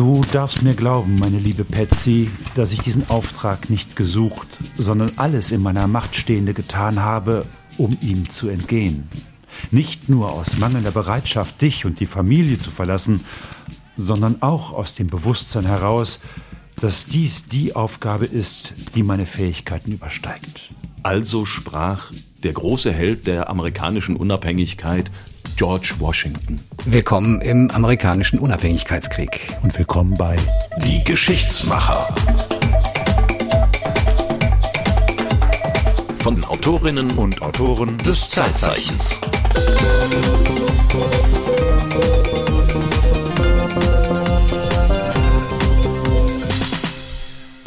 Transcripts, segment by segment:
Du darfst mir glauben, meine liebe Patsy, dass ich diesen Auftrag nicht gesucht, sondern alles in meiner Macht Stehende getan habe, um ihm zu entgehen. Nicht nur aus mangelnder Bereitschaft, dich und die Familie zu verlassen, sondern auch aus dem Bewusstsein heraus, dass dies die Aufgabe ist, die meine Fähigkeiten übersteigt. Also sprach der große Held der amerikanischen Unabhängigkeit, George Washington. Willkommen im amerikanischen Unabhängigkeitskrieg. Und willkommen bei Die Geschichtsmacher. Von den Autorinnen und Autoren des Zeitzeichens.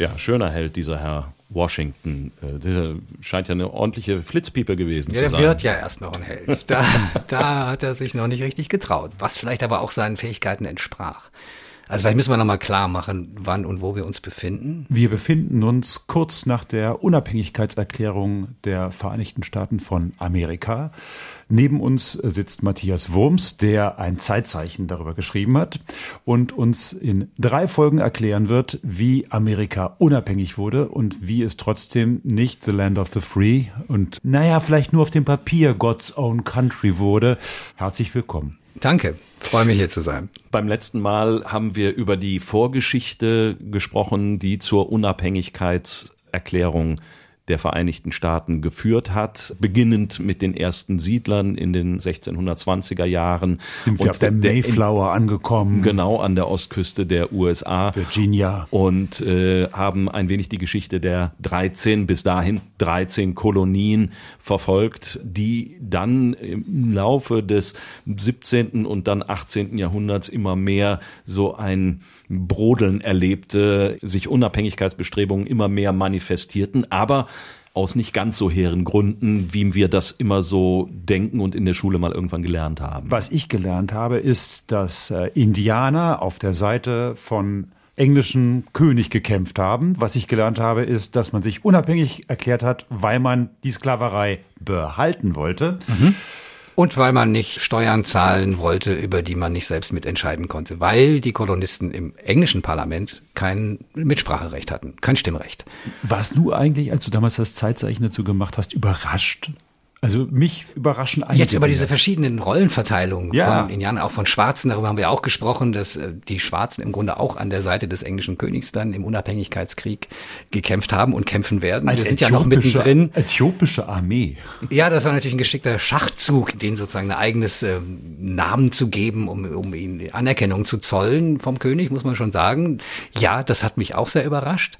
Ja, schöner Held, dieser Herr Washington. Äh, Der scheint ja eine ordentliche Flitzpiepe gewesen Ja, zu der sein. wird ja erst noch ein Held. Da, da hat er sich noch nicht richtig getraut, was vielleicht aber auch seinen Fähigkeiten entsprach. Also vielleicht müssen wir nochmal klar machen, wann und wo wir uns befinden. Wir befinden uns kurz nach der Unabhängigkeitserklärung der Vereinigten Staaten von Amerika. Neben uns sitzt Matthias Wurms, der ein Zeitzeichen darüber geschrieben hat und uns in drei Folgen erklären wird, wie Amerika unabhängig wurde und wie es trotzdem nicht the land of the free und naja, vielleicht nur auf dem Papier God's own country wurde. Herzlich willkommen. Danke, freue mich hier zu sein. Beim letzten Mal haben wir über die Vorgeschichte gesprochen, die zur Unabhängigkeitserklärung der Vereinigten Staaten geführt hat, beginnend mit den ersten Siedlern in den 1620er Jahren. Sind wir auf der der- Mayflower angekommen, Genau an der Ostküste der USA. Virginia. Und äh, haben ein wenig die Geschichte der 13, bis dahin 13 Kolonien verfolgt, die dann im Laufe des 17. und dann 18. Jahrhunderts immer mehr so ein Brodeln erlebte, sich Unabhängigkeitsbestrebungen immer mehr manifestierten, aber aus nicht ganz so hehren Gründen, wie wir das immer so denken und in der Schule mal irgendwann gelernt haben. Was ich gelernt habe, ist, dass äh, Indianer auf der Seite von englischen König gekämpft haben. Was ich gelernt habe, ist, dass man sich unabhängig erklärt hat, weil man die Sklaverei behalten wollte. Und weil man nicht Steuern zahlen wollte, über die man nicht selbst mitentscheiden konnte, weil die Kolonisten im englischen Parlament kein Mitspracherecht hatten, kein Stimmrecht. Warst du eigentlich, als du damals das Zeitzeichen dazu gemacht hast, überrascht? Also mich überraschen einige. Jetzt über diese verschiedenen Rollenverteilungen Ja. von Indianern, auch von Schwarzen, darüber haben wir auch gesprochen, dass äh, die Schwarzen im Grunde auch an der Seite des englischen Königs dann im Unabhängigkeitskrieg gekämpft haben und kämpfen werden. als wir sind ja noch mittendrin. Äthiopische Armee. Ja, das war natürlich ein geschickter Schachzug, denen sozusagen ein eigenes ähm, Namen zu geben, um, um ihnen Anerkennung zu zollen vom König, muss man schon sagen. Ja, das hat mich auch sehr überrascht.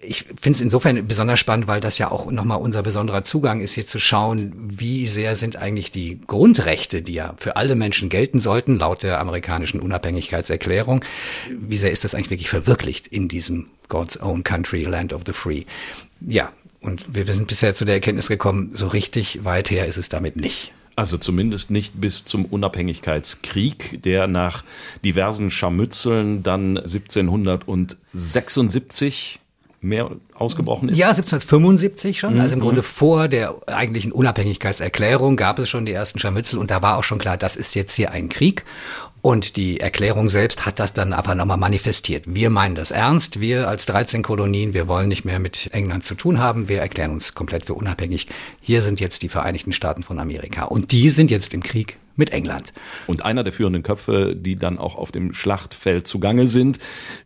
Ich finde es insofern besonders spannend, weil das ja auch nochmal unser besonderer Zugang ist, hier zu schauen, wie sehr sind eigentlich die Grundrechte, die ja für alle Menschen gelten sollten, laut der amerikanischen Unabhängigkeitserklärung, wie sehr ist das eigentlich wirklich verwirklicht in diesem God's own country, land of the free. Ja, und wir sind bisher zu der Erkenntnis gekommen, so richtig weit her ist es damit nicht. Also zumindest nicht bis zum Unabhängigkeitskrieg, der nach diversen Scharmützeln dann 1776 mehr ausgebrochen ist. Ja, 1775 schon. Also im Grunde vor der eigentlichen Unabhängigkeitserklärung gab es schon die ersten Scharmützel und da war auch schon klar, das ist jetzt hier ein Krieg. Und die Erklärung selbst hat das dann aber nochmal manifestiert. Wir meinen das ernst. Wir als 13 Kolonien, wir wollen nicht mehr mit England zu tun haben. Wir erklären uns komplett für unabhängig. Hier sind jetzt die Vereinigten Staaten von Amerika. Und die sind jetzt im Krieg mit England. Und einer der führenden Köpfe, die dann auch auf dem Schlachtfeld zugange sind,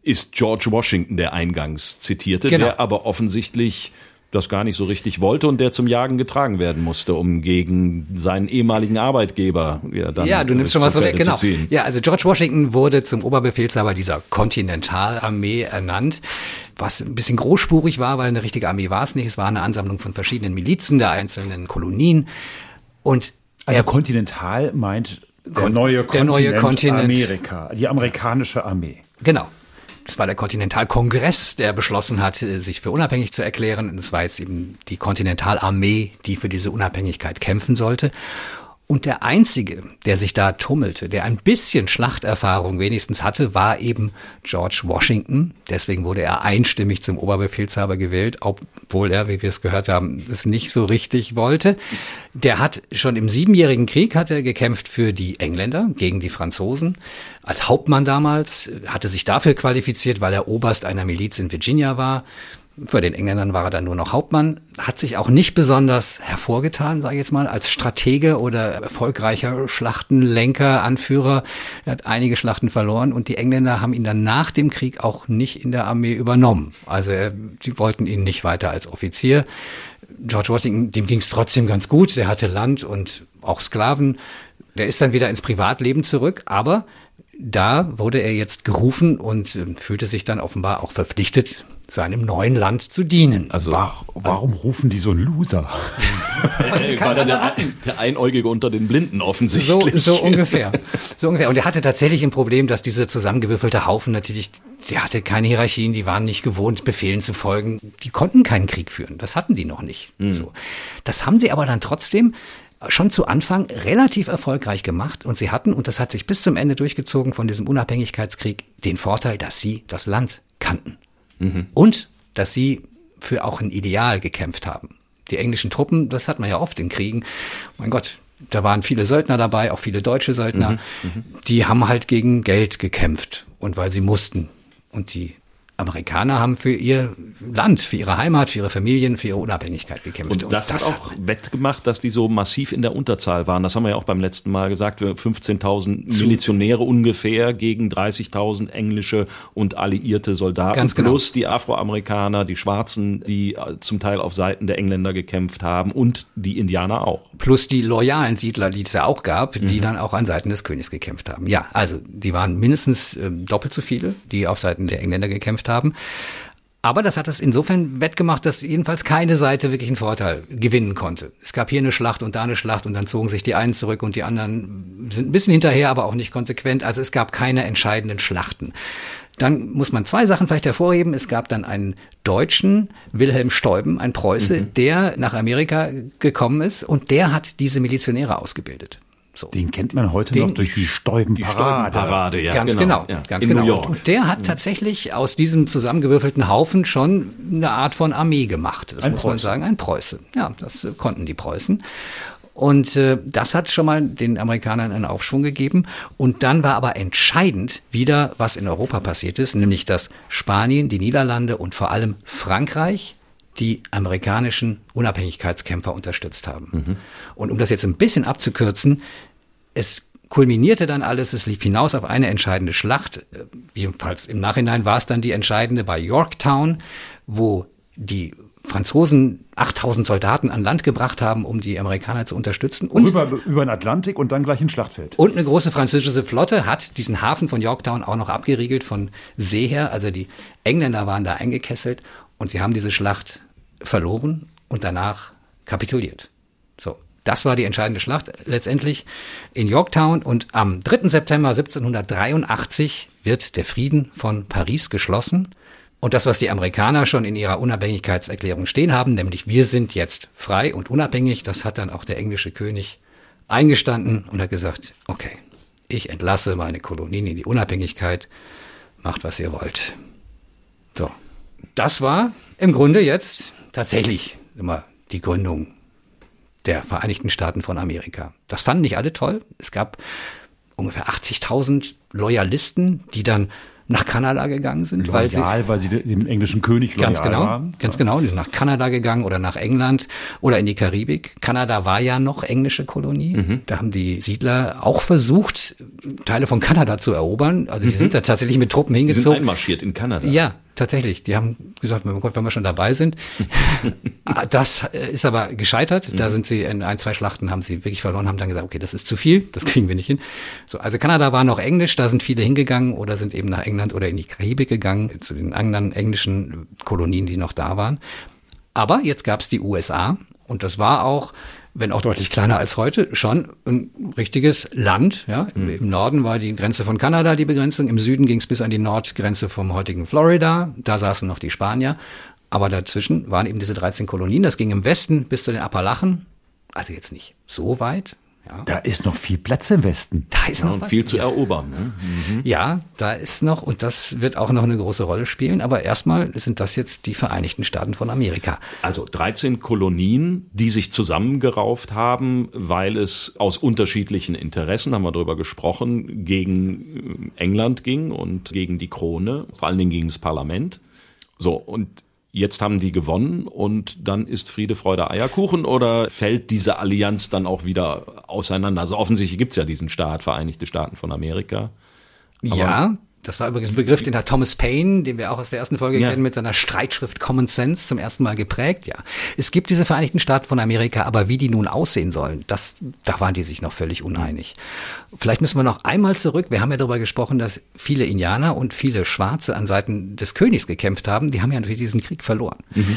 ist George Washington, der eingangs zitierte, Genau. der aber offensichtlich das gar nicht so richtig wollte und der zum Jagen getragen werden musste, um gegen seinen ehemaligen Arbeitgeber ja, dann ja, du nimmst schon was zu vorweg, Felde genau. Ja, also George Washington wurde zum Oberbefehlshaber dieser Kontinentalarmee ernannt, was ein bisschen großspurig war, weil eine richtige Armee war es nicht. Es war eine Ansammlung von verschiedenen Milizen der einzelnen Kolonien. Und Also er, Kontinental meint der neue der Kontinent, neue Kontinent. Amerika, die amerikanische Armee. genau. Das war der Kontinentalkongress, der beschlossen hat, äh, sich für unabhängig zu erklären. Und es war jetzt eben die Kontinentalarmee, die für diese Unabhängigkeit kämpfen sollte. Und der einzige, der sich da tummelte, der ein bisschen Schlachterfahrung wenigstens hatte, war eben George Washington. Deswegen wurde er einstimmig zum Oberbefehlshaber gewählt, obwohl er, wie wir es gehört haben, es nicht so richtig wollte. Der hat schon im Siebenjährigen Krieg hat er gekämpft für die Engländer gegen die Franzosen. Als Hauptmann damals hatte sich dafür qualifiziert, weil er Oberst einer Miliz in Virginia war. Für den Engländern war er dann nur noch Hauptmann, hat sich auch nicht besonders hervorgetan, sage ich jetzt mal, als Stratege oder erfolgreicher Schlachtenlenker, Anführer. Er hat einige Schlachten verloren und die Engländer haben ihn dann nach dem Krieg auch nicht in der Armee übernommen. Also sie wollten ihn nicht weiter als Offizier. George Washington, dem ging es trotzdem ganz gut, der hatte Land und auch Sklaven. Der ist dann wieder ins Privatleben zurück, aber da wurde er jetzt gerufen und äh, fühlte sich dann offenbar auch verpflichtet, seinem neuen Land zu dienen. Also War, warum rufen die so einen Loser? War der, der, der Einäugige unter den Blinden offensichtlich. So, so ungefähr. So ungefähr. Und er hatte tatsächlich ein Problem, dass diese zusammengewürfelte Haufen natürlich, der hatte keine Hierarchien, die waren nicht gewohnt, Befehlen zu folgen. Die konnten keinen Krieg führen. Das hatten die noch nicht. Mhm. So. Das haben sie aber dann trotzdem schon zu Anfang relativ erfolgreich gemacht und sie hatten, und das hat sich bis zum Ende durchgezogen von diesem Unabhängigkeitskrieg, den Vorteil, dass sie das Land kannten. Mhm. Und dass sie für auch ein Ideal gekämpft haben. Die englischen Truppen, das hat man ja oft in Kriegen. Mein Gott, da waren viele Söldner dabei, auch viele deutsche Söldner. Mhm. Mhm. Die haben halt gegen Geld gekämpft und weil sie mussten. Und die Amerikaner haben für ihr Land, für ihre Heimat, für ihre Familien, für ihre Unabhängigkeit gekämpft. Und das, und das hat auch wettgemacht, dass die so massiv in der Unterzahl waren. Das haben wir ja auch beim letzten Mal gesagt. 15.000 Milizionäre ungefähr gegen 30.000 englische und alliierte Soldaten. Ganz genau. Plus die Afroamerikaner, die Schwarzen, die äh, zum Teil auf Seiten der Engländer gekämpft haben und die Indianer auch. Plus die loyalen Siedler, die es ja auch gab, die mhm. dann auch an Seiten des Königs gekämpft haben. Ja, also die waren mindestens äh, doppelt so viele, die auf Seiten der Engländer gekämpft haben haben. Aber das hat es insofern wettgemacht, dass jedenfalls keine Seite wirklich einen Vorteil gewinnen konnte. Es gab hier eine Schlacht und da eine Schlacht und dann zogen sich die einen zurück und die anderen sind ein bisschen hinterher, aber auch nicht konsequent. Also es gab keine entscheidenden Schlachten. Dann muss man zwei Sachen vielleicht hervorheben. Es gab dann einen Deutschen, Wilhelm Steuben, ein Preuße, mhm. der nach Amerika gekommen ist und der hat diese Milizionäre ausgebildet. So. Den kennt man heute Den noch durch die Stäubenparade. Die Stäubenparade, ja. Ganz genau, genau ja. ganz In genau. New York. Und der hat tatsächlich aus diesem zusammengewürfelten Haufen schon eine Art von Armee gemacht. Das ein muss Preußen. man sagen, ein Preuße. Ja, das konnten die Preußen. Und äh, das hat schon mal den Amerikanern einen Aufschwung gegeben. Und dann war aber entscheidend wieder, was in Europa passiert ist, nämlich dass Spanien, die Niederlande und vor allem Frankreich die amerikanischen Unabhängigkeitskämpfer unterstützt haben. Mhm. Und um das jetzt ein bisschen abzukürzen, es kulminierte dann alles, es lief hinaus auf eine entscheidende Schlacht. Äh, jedenfalls im Nachhinein war es dann die entscheidende bei Yorktown, wo die Franzosen 8000 Soldaten an Land gebracht haben, um die Amerikaner zu unterstützen. Und über, über den Atlantik und dann gleich ins Schlachtfeld. Und eine große französische Flotte hat diesen Hafen von Yorktown auch noch abgeriegelt von See her. Also die Engländer waren da eingekesselt und sie haben diese Schlacht verloren und danach kapituliert. So. Das war die entscheidende Schlacht letztendlich in Yorktown und am 3. September 1783 wird der Frieden von Paris geschlossen. Und das, was die Amerikaner schon in ihrer Unabhängigkeitserklärung stehen haben, nämlich wir sind jetzt frei und unabhängig, das hat dann auch der englische König eingestanden und hat gesagt, okay, ich entlasse meine Kolonien in die Unabhängigkeit, macht was ihr wollt. So, das war im Grunde jetzt tatsächlich immer die Gründung der Vereinigten Staaten von Amerika. Das fanden nicht alle toll. Es gab ungefähr 80.000 Loyalisten, die dann nach Kanada gegangen sind, loyal, weil sie, weil sie dem englischen König loyal ganz genau, waren. Ganz genau, die sind nach Kanada gegangen oder nach England oder in die Karibik. Kanada war ja noch englische Kolonie. Mhm. Da haben die Siedler auch versucht, Teile von Kanada zu erobern. Also die mhm. sind da tatsächlich mit Truppen hingezogen. Die sind einmarschiert in Kanada. Ja, Tatsächlich, die haben gesagt, Gott, wenn wir schon dabei sind. Das äh, ist aber gescheitert. Da mhm. sind sie in ein, zwei Schlachten haben sie wirklich verloren, haben dann gesagt, okay, das ist zu viel, das kriegen wir nicht hin. So, also Kanada war noch Englisch, da sind viele hingegangen oder sind eben nach England oder in die Karibik gegangen, zu den anderen englischen Kolonien, die noch da waren. Aber jetzt gab es die USA und das war auch wenn auch deutlich kleiner als heute, schon ein richtiges Land. Ja? Mhm. Im Norden war die Grenze von Kanada die Begrenzung, im Süden ging es bis an die Nordgrenze vom heutigen Florida, da saßen noch die Spanier. Aber dazwischen waren eben diese 13 Kolonien. Das ging im Westen bis zu den Appalachen, also jetzt nicht so weit, Ja. Da ist noch viel Platz im Westen. Da ist noch ja, viel zu erobern. Ne? Mhm. Ja, da ist noch, und das wird auch noch eine große Rolle spielen. Aber erstmal sind das jetzt die Vereinigten Staaten von Amerika. Also 13 Kolonien, die sich zusammengerauft haben, weil es aus unterschiedlichen Interessen, haben wir darüber gesprochen, gegen England ging und gegen die Krone, vor allen Dingen gegen das Parlament. So, und jetzt haben die gewonnen und dann ist Friede, Freude, Eierkuchen oder fällt diese Allianz dann auch wieder auseinander? Also offensichtlich gibt's ja diesen Staat, Vereinigte Staaten von Amerika. Ja, das war übrigens ein Begriff, den hat Thomas Paine, den wir auch aus der ersten Folge ja. kennen, mit seiner Streitschrift Common Sense zum ersten Mal geprägt. Ja, es gibt diese Vereinigten Staaten von Amerika, aber wie die nun aussehen sollen, das, da waren die sich noch völlig uneinig. Vielleicht müssen wir noch einmal zurück. Wir haben ja darüber gesprochen, dass viele Indianer und viele Schwarze an Seiten des Königs gekämpft haben. Die haben ja natürlich diesen Krieg verloren. Mhm.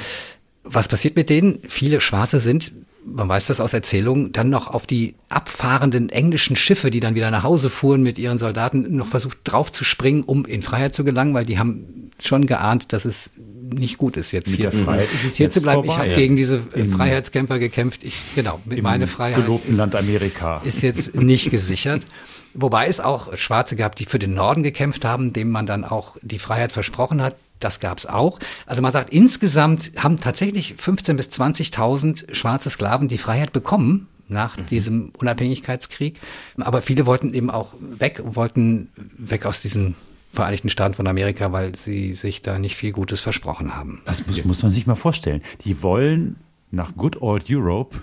Was passiert mit denen? Viele Schwarze sind man weiß das aus Erzählungen, dann noch auf die abfahrenden englischen Schiffe, die dann wieder nach Hause fuhren mit ihren Soldaten, noch versucht draufzuspringen, um in Freiheit zu gelangen, weil die haben schon geahnt, dass es nicht gut ist, jetzt mit hier, Freiheit ist hier zu bleiben. Vorbei. Ich habe gegen diese Im Freiheitskämpfer gekämpft. Ich, genau, mit meine Freiheit ist, Land Amerika. ist jetzt nicht gesichert. Wobei es auch Schwarze gab, die für den Norden gekämpft haben, dem man dann auch die Freiheit versprochen hat. Das gab's auch. Also man sagt, insgesamt haben tatsächlich 15.000 bis 20.000 schwarze Sklaven die Freiheit bekommen nach mhm. diesem Unabhängigkeitskrieg. Aber viele wollten eben auch weg, wollten weg aus diesen Vereinigten Staaten von Amerika, weil sie sich da nicht viel Gutes versprochen haben. Das muss, muss man sich mal vorstellen. Die wollen nach Good Old Europe.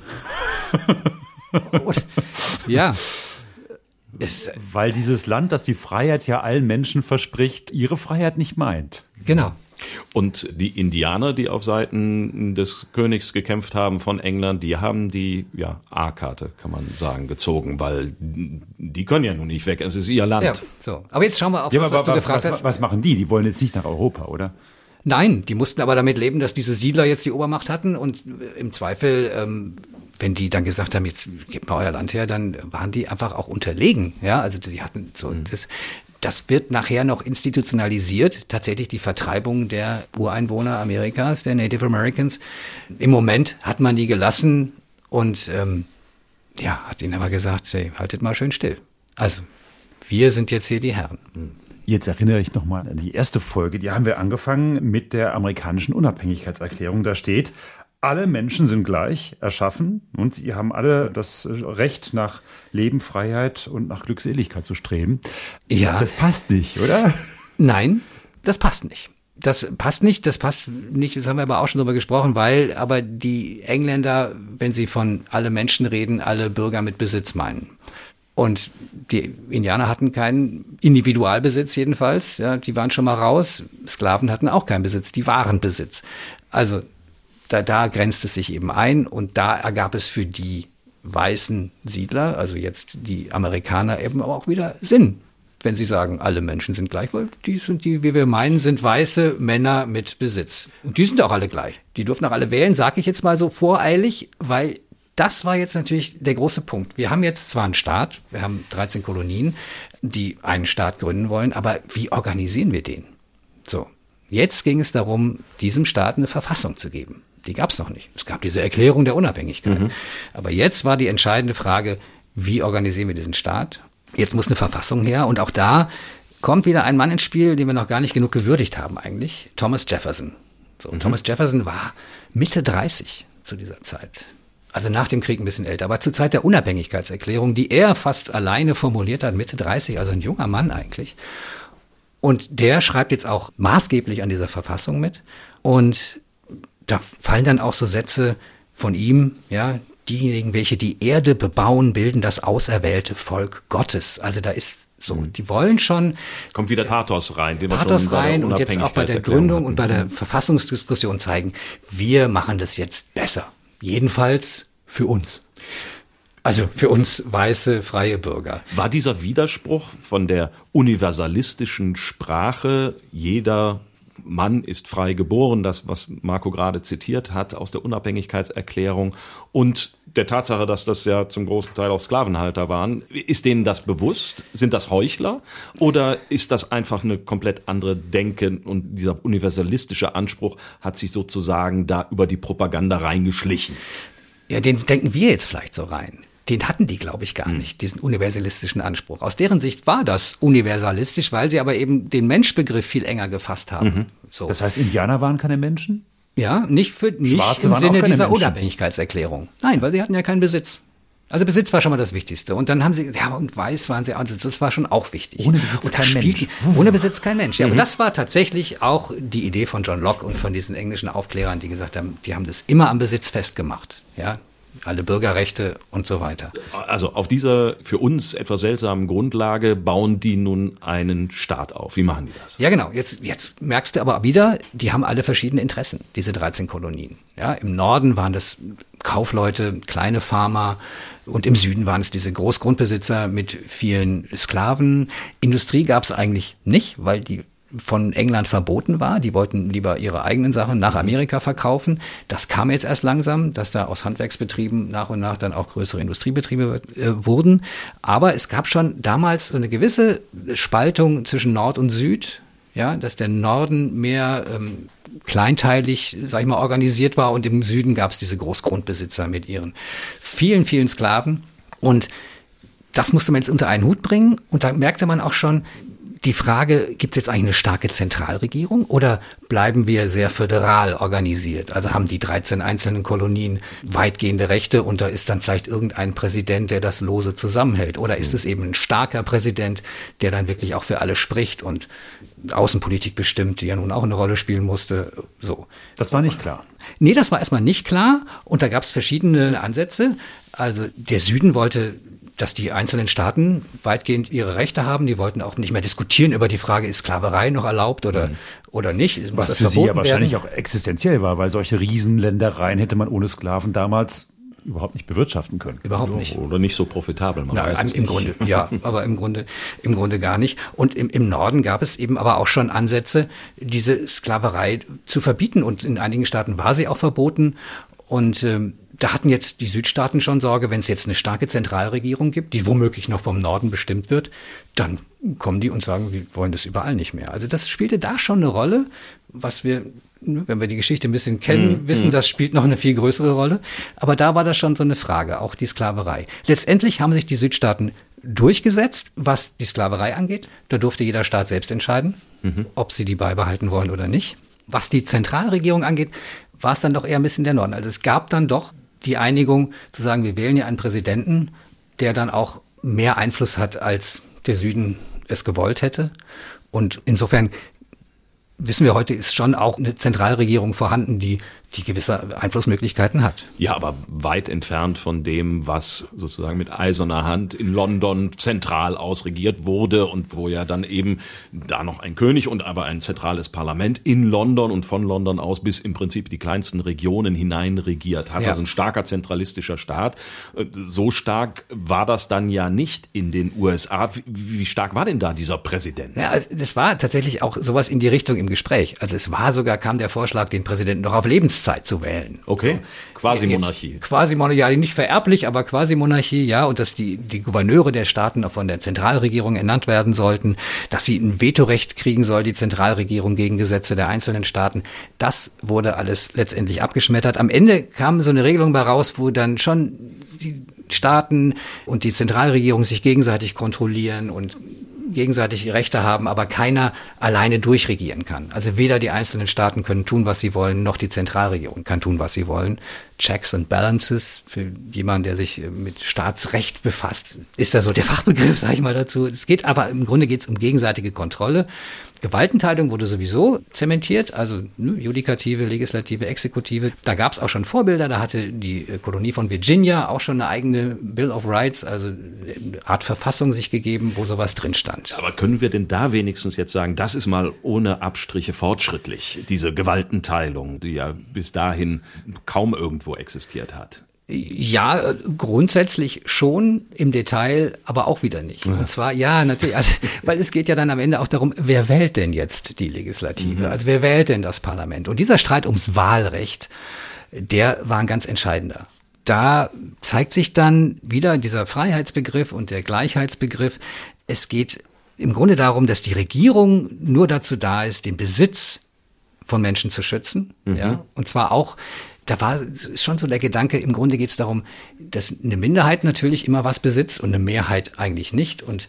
ja. Es, Weil dieses Land, das die Freiheit ja allen Menschen verspricht, ihre Freiheit nicht meint. Genau. Und die Indianer, die auf Seiten des Königs gekämpft haben von England, die haben die ja, A-Karte, kann man sagen, gezogen, weil die können ja nun nicht weg. Es ist ihr Land. Ja, so. Aber jetzt schauen wir auf ja, das, was, was du gefragt was, hast. Was machen die? Die wollen jetzt nicht nach Europa, oder? Nein, die mussten aber damit leben, dass diese Siedler jetzt die Obermacht hatten und im Zweifel ähm, wenn die dann gesagt haben, jetzt gebt mal euer Land her, dann waren die einfach auch unterlegen. Ja, also die hatten so mhm. das. Das wird nachher noch institutionalisiert, tatsächlich die Vertreibung der Ureinwohner Amerikas, der Native Americans. Im Moment hat man die gelassen und ähm, ja, hat ihnen aber gesagt, hey, haltet mal schön still. Also, wir sind jetzt hier die Herren. Mhm. Jetzt erinnere ich nochmal an die erste Folge. Die haben wir angefangen mit der amerikanischen Unabhängigkeitserklärung. Da steht, alle Menschen sind gleich erschaffen und die haben alle das Recht nach Leben, Freiheit und nach Glückseligkeit zu streben. Ja. Das passt nicht, oder? Nein, das passt nicht. Das passt nicht, das passt nicht, das haben wir aber auch schon drüber gesprochen, weil aber die Engländer, wenn sie von alle Menschen reden, alle Bürger mit Besitz meinen. Und die Indianer hatten keinen Individualbesitz jedenfalls, ja, die waren schon mal raus. Sklaven hatten auch keinen Besitz, die waren Besitz. Also da, da grenzt es sich eben ein und da ergab es für die weißen Siedler, also jetzt die Amerikaner, eben auch wieder Sinn, wenn sie sagen, alle Menschen sind gleich, weil die sind die, wie wir meinen, sind weiße Männer mit Besitz. Und die sind auch alle gleich. Die dürfen auch alle wählen, sage ich jetzt mal so voreilig, weil das war jetzt natürlich der große Punkt. Wir haben jetzt zwar einen Staat, wir haben 13 Kolonien, die einen Staat gründen wollen, aber wie organisieren wir den? So. Jetzt ging es darum, diesem Staat eine Verfassung zu geben. Die gab es noch nicht. Es gab diese Erklärung der Unabhängigkeit. Mhm. Aber jetzt war die entscheidende Frage, wie organisieren wir diesen Staat? Jetzt muss eine Verfassung her und auch da kommt wieder ein Mann ins Spiel, den wir noch gar nicht genug gewürdigt haben eigentlich, Thomas Jefferson. So, mhm. Thomas Jefferson war Mitte 30 zu dieser Zeit. Also nach dem Krieg ein bisschen älter, aber zur Zeit der Unabhängigkeitserklärung, die er fast alleine formuliert hat, Mitte 30, also ein junger Mann eigentlich. Und der schreibt jetzt auch maßgeblich an dieser Verfassung mit. Und da fallen dann auch so Sätze von ihm, ja, diejenigen, welche die Erde bebauen, bilden das auserwählte Volk Gottes. Also da ist so, mhm. die wollen schon. Kommt wieder Pathos rein, den Pathos wir rein und jetzt auch bei der Gründung hatten. und bei der Verfassungsdiskussion zeigen, wir machen das jetzt besser. Jedenfalls für uns. Also für uns weiße, freie Bürger. War dieser Widerspruch von der universalistischen Sprache, jeder Mann ist frei geboren, das, was Marco gerade zitiert hat aus der Unabhängigkeitserklärung und der Tatsache, dass das ja zum großen Teil auch Sklavenhalter waren. Ist denen das bewusst? Sind das Heuchler? Oder ist das einfach eine komplett andere Denke und dieser universalistische Anspruch hat sich sozusagen da über die Propaganda reingeschlichen? Ja, den denken wir jetzt vielleicht so rein. Den hatten die, glaube ich, gar hm. nicht, diesen universalistischen Anspruch. Aus deren Sicht war das universalistisch, weil sie aber eben den Menschbegriff viel enger gefasst haben. Mhm. So. Das heißt, Indianer waren keine Menschen? Ja, nicht, für, nicht Schwarze im Sinne dieser Menschen. Unabhängigkeitserklärung. Nein, weil sie hatten ja keinen Besitz. Also Besitz war schon mal das Wichtigste. Und dann haben sie, ja, und weiß waren sie, also das war schon auch wichtig. Ohne Besitz kein Mensch. Ohne Besitz kein Mensch. Ja, mhm. aber das war tatsächlich auch die Idee von John Locke und von diesen englischen Aufklärern, die gesagt haben, die haben das immer am Besitz festgemacht. Ja, alle Bürgerrechte und so weiter. Also auf dieser für uns etwas seltsamen Grundlage bauen die nun einen Staat auf. Wie machen die das? Ja, genau. Jetzt, jetzt merkst du aber wieder, die haben alle verschiedene Interessen, diese 13 Kolonien. Ja, im Norden waren das Kaufleute, kleine Farmer, und im Süden waren es diese Großgrundbesitzer mit vielen Sklaven. Industrie gab es eigentlich nicht, weil die von England verboten war. Die wollten lieber ihre eigenen Sachen nach Amerika verkaufen. Das kam jetzt erst langsam, dass da aus Handwerksbetrieben nach und nach dann auch größere Industriebetriebe äh, wurden. Aber es gab schon damals so eine gewisse Spaltung zwischen Nord und Süd. Ja, dass der Norden mehr ähm, kleinteilig, sag ich mal, organisiert war und im Süden gab es diese Großgrundbesitzer mit ihren vielen, vielen Sklaven. Und das musste man jetzt unter einen Hut bringen. Und da merkte man auch schon, die Frage, gibt es jetzt eigentlich eine starke Zentralregierung oder bleiben wir sehr föderal organisiert? Also haben die 13 einzelnen Kolonien weitgehende Rechte und da ist dann vielleicht irgendein Präsident, der das lose zusammenhält? Oder ist es eben ein starker Präsident, der dann wirklich auch für alle spricht und Außenpolitik bestimmt, die ja nun auch eine Rolle spielen musste? So. Das war nicht klar. Nee, das war erstmal nicht klar und da gab es verschiedene Ansätze. Also der Süden wollte dass die einzelnen Staaten weitgehend ihre Rechte haben. Die wollten auch nicht mehr diskutieren über die Frage, ist Sklaverei noch erlaubt oder, mhm. oder nicht. Was für sie ja wahrscheinlich auch existenziell war, weil solche Riesenländereien hätte man ohne Sklaven damals überhaupt nicht bewirtschaften können. Überhaupt nicht. Oder nicht so profitabel. Man Na, im nicht. Grunde, ja, aber im Grunde, im Grunde gar nicht. Und im, im Norden gab es eben aber auch schon Ansätze, diese Sklaverei zu verbieten. Und in einigen Staaten war sie auch verboten. Und ähm, da hatten jetzt die Südstaaten schon Sorge, wenn es jetzt eine starke Zentralregierung gibt, die womöglich noch vom Norden bestimmt wird, dann kommen die und sagen, wir wollen das überall nicht mehr. Also das spielte da schon eine Rolle, was wir, ne, wenn wir die Geschichte ein bisschen kennen, mhm. wissen, das spielt noch eine viel größere Rolle. Aber da war das schon so eine Frage, auch die Sklaverei. Letztendlich haben sich die Südstaaten durchgesetzt, was die Sklaverei angeht. Da durfte jeder Staat selbst entscheiden, mhm. ob sie die beibehalten wollen oder nicht. Was die Zentralregierung angeht, war es dann doch eher ein bisschen der Norden. Also es gab dann doch die Einigung zu sagen, wir wählen ja einen Präsidenten, der dann auch mehr Einfluss hat, als der Süden es gewollt hätte. Und insofern wissen wir heute, ist schon auch eine Zentralregierung vorhanden, die die gewisse Einflussmöglichkeiten hat. Ja, aber weit entfernt von dem, was sozusagen mit eiserner Hand in London zentral ausregiert wurde und wo ja dann eben da noch ein König und aber ein zentrales Parlament in London und von London aus bis im Prinzip die kleinsten Regionen hinein regiert hat. Ja. Also ein starker zentralistischer Staat. So stark war das dann ja nicht in den USA. Wie stark war denn da dieser Präsident? Ja, das war tatsächlich auch sowas in die Richtung im Gespräch. Also es war sogar, kam der Vorschlag, den Präsidenten doch auf Lebenszeit Lebenszeit zu wählen. Okay, quasi Monarchie. Quasi Monarchie, ja, nicht vererblich, aber quasi Monarchie, ja, und dass die, die Gouverneure der Staaten von der Zentralregierung ernannt werden sollten, dass sie ein Vetorecht kriegen soll, die Zentralregierung gegen Gesetze der einzelnen Staaten. Das wurde alles letztendlich abgeschmettert. Am Ende kam so eine Regelung bei raus, wo dann schon die Staaten und die Zentralregierung sich gegenseitig kontrollieren und gegenseitig Rechte haben, aber keiner alleine durchregieren kann. Also weder die einzelnen Staaten können tun, was sie wollen, noch die Zentralregierung kann tun, was sie wollen. Checks and Balances für jemanden, der sich mit Staatsrecht befasst, ist da so der Fachbegriff, sage ich mal dazu. Es geht aber im Grunde geht es um gegenseitige Kontrolle. Gewaltenteilung wurde sowieso zementiert, also ne, Judikative, Legislative, Exekutive. Da gab es auch schon Vorbilder, da hatte die äh, Kolonie von Virginia auch schon eine eigene Bill of Rights, also eine Art Verfassung sich gegeben, wo sowas drin stand. Aber können wir denn da wenigstens jetzt sagen, das ist mal ohne Abstriche fortschrittlich, diese Gewaltenteilung, die ja bis dahin kaum irgendwo existiert hat? Ja, grundsätzlich schon im Detail, aber auch wieder nicht. Ja. Und zwar, ja, natürlich, also, weil es geht ja dann am Ende auch darum, wer wählt denn jetzt die Legislative? Mhm. Also wer wählt denn das Parlament? Und dieser Streit ums Wahlrecht, der war ein ganz entscheidender. Da zeigt sich dann wieder dieser Freiheitsbegriff und der Gleichheitsbegriff. Es geht im Grunde darum, dass die Regierung nur dazu da ist, den Besitz von Menschen zu schützen, mhm. ja, und zwar auch da war schon so der Gedanke, im Grunde geht es darum, dass eine Minderheit natürlich immer was besitzt und eine Mehrheit eigentlich nicht. Und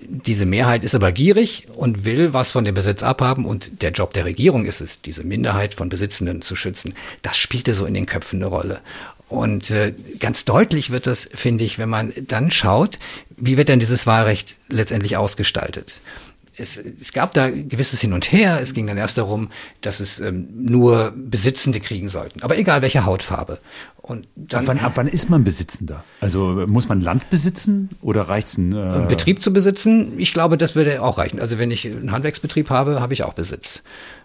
diese Mehrheit ist aber gierig und will was von dem Besitz abhaben und der Job der Regierung ist es, diese Minderheit von Besitzenden zu schützen. Das spielte so in den Köpfen eine Rolle. Und äh, ganz deutlich wird das, finde ich, wenn man dann schaut, wie wird denn dieses Wahlrecht letztendlich ausgestaltet es, es gab da gewisses Hin und Her. Es ging dann erst darum, dass es ähm, nur Besitzende kriegen sollten. Aber egal welche Hautfarbe. Und dann, ab, wann, ab wann ist man Besitzender? Also muss man Land besitzen oder reicht's ein äh Betrieb zu besitzen? Ich glaube, das würde auch reichen. Also wenn ich einen Handwerksbetrieb habe, habe ich auch Besitz.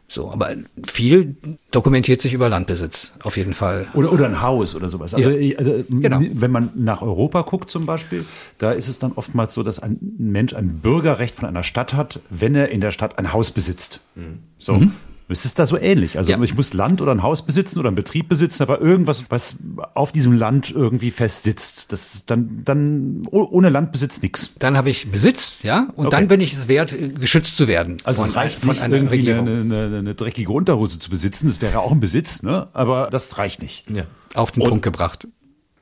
So, aber viel dokumentiert sich über Landbesitz, auf jeden Fall. Oder, oder ein Haus oder sowas. Also, ja, also genau. wenn man nach Europa guckt zum Beispiel, da ist es dann oftmals so, dass ein Mensch ein Bürgerrecht von einer Stadt hat, wenn er in der Stadt ein Haus besitzt. Mhm. So. Mhm. Es ist da so ähnlich. Also ja. ich muss Land oder ein Haus besitzen oder einen Betrieb besitzen, aber irgendwas, was auf diesem Land irgendwie festsitzt. Das dann, dann ohne Landbesitz nichts. Dann habe ich Besitz, ja, und okay. dann bin ich es wert, geschützt zu werden. Also von, es reicht von nicht, einer irgendwie eine, eine, eine, dreckige Unterhose zu besitzen. Das wäre auch ein Besitz, ne? Aber das reicht nicht. Ja. Auf den und, Punkt gebracht.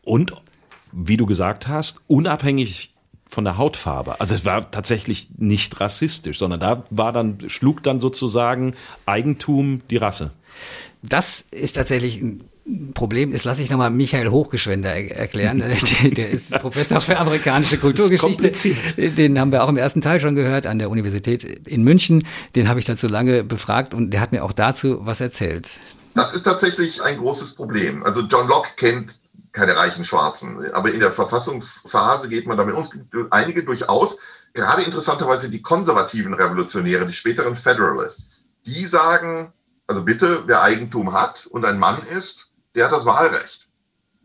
Und wie du gesagt hast, unabhängig von der Hautfarbe. Also es war tatsächlich nicht rassistisch, sondern da war dann, schlug dann sozusagen Eigentum die Rasse. Das ist tatsächlich ein Problem ist, lasse ich nochmal Michael Hochgeschwender erklären. der, der ist Professor für amerikanische Kulturgeschichte. Den haben wir auch im ersten Teil schon gehört an der Universität in München. Den habe ich dazu lange befragt und der hat mir auch dazu was erzählt. Das ist tatsächlich ein großes Problem. Also John Locke kennt keine reichen Schwarzen. Aber in der Verfassungsphase geht man damit uns einige durchaus, gerade interessanterweise die konservativen Revolutionäre, die späteren Federalists, die sagen, also bitte, wer Eigentum hat und ein Mann ist, der hat das Wahlrecht.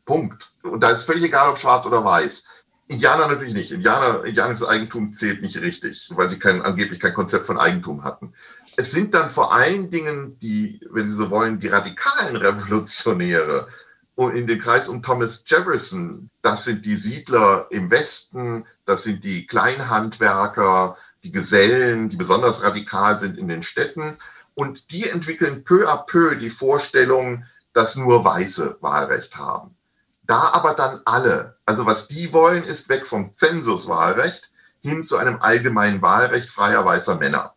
Punkt. Und da ist völlig egal, ob schwarz oder weiß. Indianer natürlich nicht. Indianer, Indianisches Eigentum zählt nicht richtig, weil sie kein, angeblich kein Konzept von Eigentum hatten. Es sind dann vor allen Dingen die, wenn Sie so wollen, die radikalen Revolutionäre, in den Kreis um Thomas Jefferson. Das sind die Siedler im Westen, das sind die Kleinhandwerker, die Gesellen, die besonders radikal sind in den Städten. Und die entwickeln peu à peu die Vorstellung, dass nur Weiße Wahlrecht haben. Da aber dann alle, also was die wollen, ist weg vom Zensuswahlrecht hin zu einem allgemeinen Wahlrecht freier weißer Männer.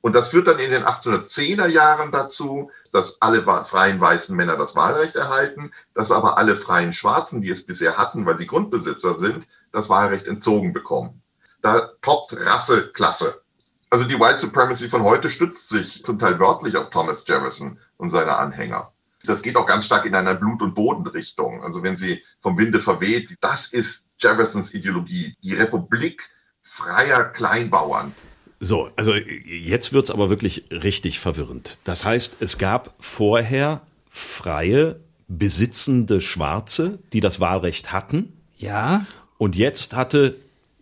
Und das führt dann in den 1810er Jahren dazu, dass alle freien weißen Männer das Wahlrecht erhalten, dass aber alle freien Schwarzen, die es bisher hatten, weil sie Grundbesitzer sind, das Wahlrecht entzogen bekommen. Da toppt Rasse Klasse. Also die White Supremacy von heute stützt sich zum Teil wörtlich auf Thomas Jefferson und seine Anhänger. Das geht auch ganz stark in einer Blut- und Bodenrichtung. Also wenn sie vom Winde verweht, das ist Jeffersons Ideologie, die Republik freier Kleinbauern. So, also jetzt wird's aber wirklich richtig verwirrend. Das heißt, es gab vorher freie, besitzende Schwarze, die das Wahlrecht hatten. Ja. Und jetzt hatte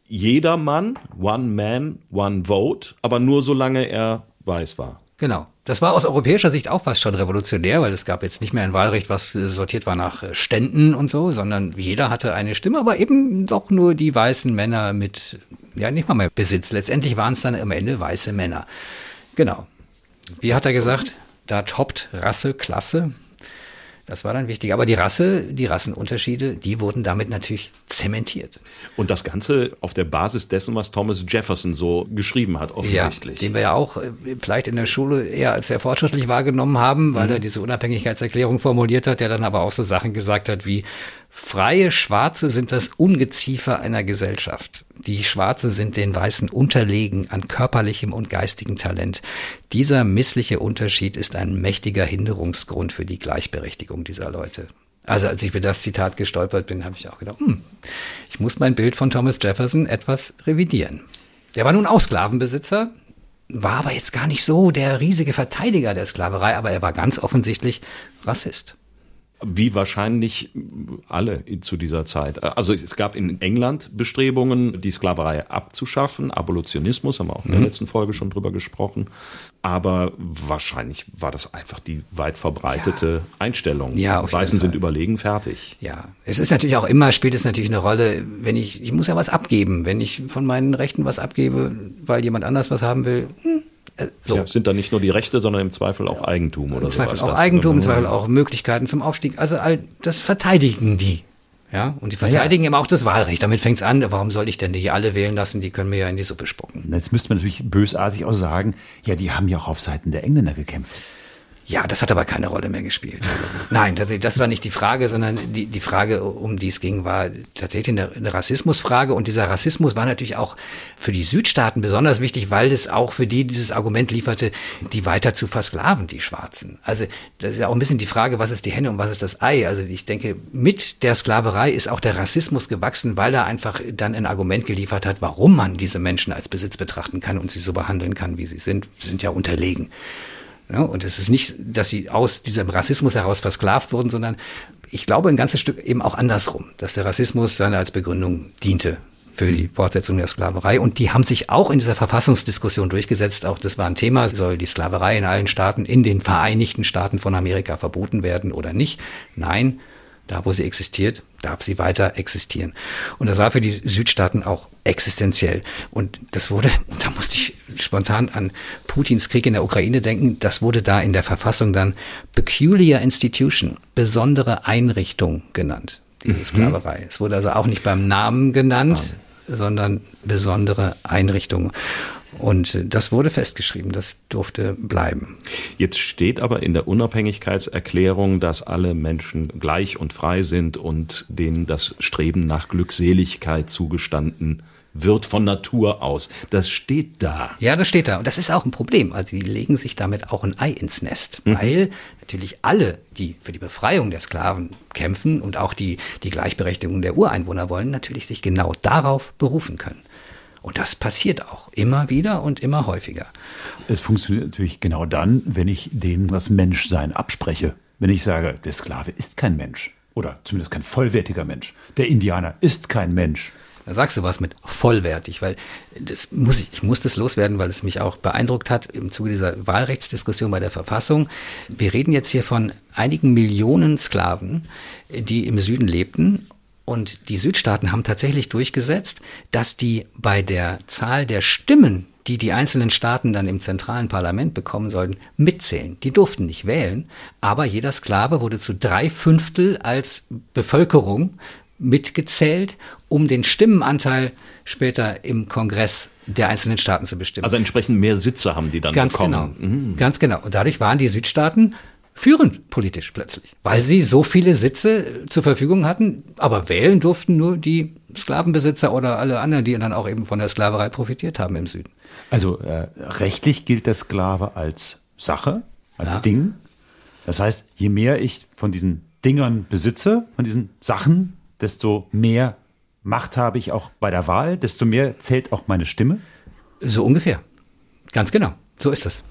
jeder Mann, one man, one vote, aber nur solange er weiß war. Genau. Das war aus europäischer Sicht auch fast schon revolutionär, weil es gab jetzt nicht mehr ein Wahlrecht, was sortiert war nach Ständen und so, sondern jeder hatte eine Stimme, aber eben doch nur die weißen Männer mit ja nicht mal mehr Besitz. Letztendlich waren es dann am Ende weiße Männer. Genau. Wie hat er gesagt? Da toppt Rasse, Klasse. Das war dann wichtig. Aber die Rasse, die Rassenunterschiede, die wurden damit natürlich zementiert. Und das Ganze auf der Basis dessen, was Thomas Jefferson so geschrieben hat, offensichtlich. Ja, den wir ja auch äh, vielleicht in der Schule eher als sehr fortschrittlich wahrgenommen haben, weil mhm. er diese Unabhängigkeitserklärung formuliert hat, der dann aber auch so Sachen gesagt hat wie, Freie Schwarze sind das Ungeziefer einer Gesellschaft. Die Schwarze sind den Weißen unterlegen an körperlichem und geistigem Talent. Dieser missliche Unterschied ist ein mächtiger Hinderungsgrund für die Gleichberechtigung dieser Leute. Also als ich über das Zitat gestolpert bin, habe ich auch gedacht, hm, ich muss mein Bild von Thomas Jefferson etwas revidieren. Der war nun auch Sklavenbesitzer, war aber jetzt gar nicht so der riesige Verteidiger der Sklaverei, aber er war ganz offensichtlich Rassist. Wie wahrscheinlich alle zu dieser Zeit. Also es gab in England Bestrebungen, die Sklaverei abzuschaffen, Abolitionismus, haben wir auch in der mhm. letzten Folge schon drüber gesprochen. Aber wahrscheinlich war das einfach die weit verbreitete ja. Einstellung. Ja, Weißen sind überlegen, fertig. Ja, es ist natürlich auch immer, spielt es natürlich eine Rolle, wenn ich, ich muss ja was abgeben. Wenn ich von meinen Rechten was abgebe, weil jemand anders was haben will, hm, so. Ja, sind da nicht nur die Rechte, sondern im Zweifel auch Eigentum oder Im Zweifel auch Eigentum, im Zweifel auch Möglichkeiten zum Aufstieg. Also all das verteidigen die. Ja, und die verteidigen ja. eben auch das Wahlrecht. Damit fängt's an. Warum soll ich denn die alle wählen lassen? Die können mir ja in die Suppe spucken. Jetzt müsste man natürlich bösartig auch sagen, ja, die haben ja auch auf Seiten der Engländer gekämpft. Ja, das hat aber keine Rolle mehr gespielt. Nein, das war nicht die Frage, sondern die, die Frage, um die es ging, war tatsächlich eine, eine Rassismusfrage. Und dieser Rassismus war natürlich auch für die Südstaaten besonders wichtig, weil es auch für die dieses Argument lieferte, die weiter zu versklaven, die Schwarzen. Also das ist ja auch ein bisschen die Frage, was ist die Henne und was ist das Ei? Also ich denke, mit der Sklaverei ist auch der Rassismus gewachsen, weil er einfach dann ein Argument geliefert hat, warum man diese Menschen als Besitz betrachten kann und sie so behandeln kann, wie sie sind. Sie sind ja unterlegen. Ja, und es ist nicht, dass sie aus diesem Rassismus heraus versklavt wurden, sondern ich glaube ein ganzes Stück eben auch andersrum, dass der Rassismus dann als Begründung diente für die Fortsetzung der Sklaverei. Und die haben sich auch in dieser Verfassungsdiskussion durchgesetzt. Auch das war ein Thema. Soll die Sklaverei in allen Staaten, in den Vereinigten Staaten von Amerika verboten werden oder nicht? Nein. Da, wo sie existiert, darf sie weiter existieren. Und das war für die Südstaaten auch existenziell. Und das wurde, und da musste ich spontan an Putins Krieg in der Ukraine denken, das wurde da in der Verfassung dann Peculiar Institution, besondere Einrichtung genannt, diese mhm. Sklaverei. Es wurde also auch nicht beim Namen genannt, ah. sondern besondere Einrichtung. Und das wurde festgeschrieben, das durfte bleiben. Jetzt steht aber in der Unabhängigkeitserklärung, dass alle Menschen gleich und frei sind und denen das Streben nach Glückseligkeit zugestanden wird von Natur aus. Das steht da. Ja, das steht da. Und das ist auch ein Problem. Also die legen sich damit auch ein Ei ins Nest, mhm. weil natürlich alle, die für die Befreiung der Sklaven kämpfen und auch die, die Gleichberechtigung der Ureinwohner wollen, natürlich sich genau darauf berufen können. Und das passiert auch immer wieder und immer häufiger. Es funktioniert natürlich genau dann, wenn ich denen das Menschsein abspreche. Wenn ich sage, der Sklave ist kein Mensch oder zumindest kein vollwertiger Mensch. Der Indianer ist kein Mensch. Da sagst du was mit vollwertig, weil das muss ich, ich muss das loswerden, weil es mich auch beeindruckt hat im Zuge dieser Wahlrechtsdiskussion bei der Verfassung. Wir reden jetzt hier von einigen Millionen Sklaven, die im Süden lebten und die Südstaaten haben tatsächlich durchgesetzt, dass die bei der Zahl der Stimmen, die die einzelnen Staaten dann im zentralen Parlament bekommen sollten, mitzählen. Die durften nicht wählen, aber jeder Sklave wurde zu drei Fünftel als Bevölkerung mitgezählt, um den Stimmenanteil später im Kongress der einzelnen Staaten zu bestimmen. Also entsprechend mehr Sitze haben die dann Ganz bekommen. Genau. Mhm. Ganz genau. Und dadurch waren die Südstaaten führend politisch plötzlich, weil sie so viele Sitze zur Verfügung hatten, aber wählen durften nur die Sklavenbesitzer oder alle anderen, die dann auch eben von der Sklaverei profitiert haben im Süden. Also äh, rechtlich gilt der Sklave als Sache, als ja. Ding. Das heißt, je mehr ich von diesen Dingern besitze, von diesen Sachen, desto mehr Macht habe ich auch bei der Wahl, desto mehr zählt auch meine Stimme. So ungefähr. Ganz genau. So ist das.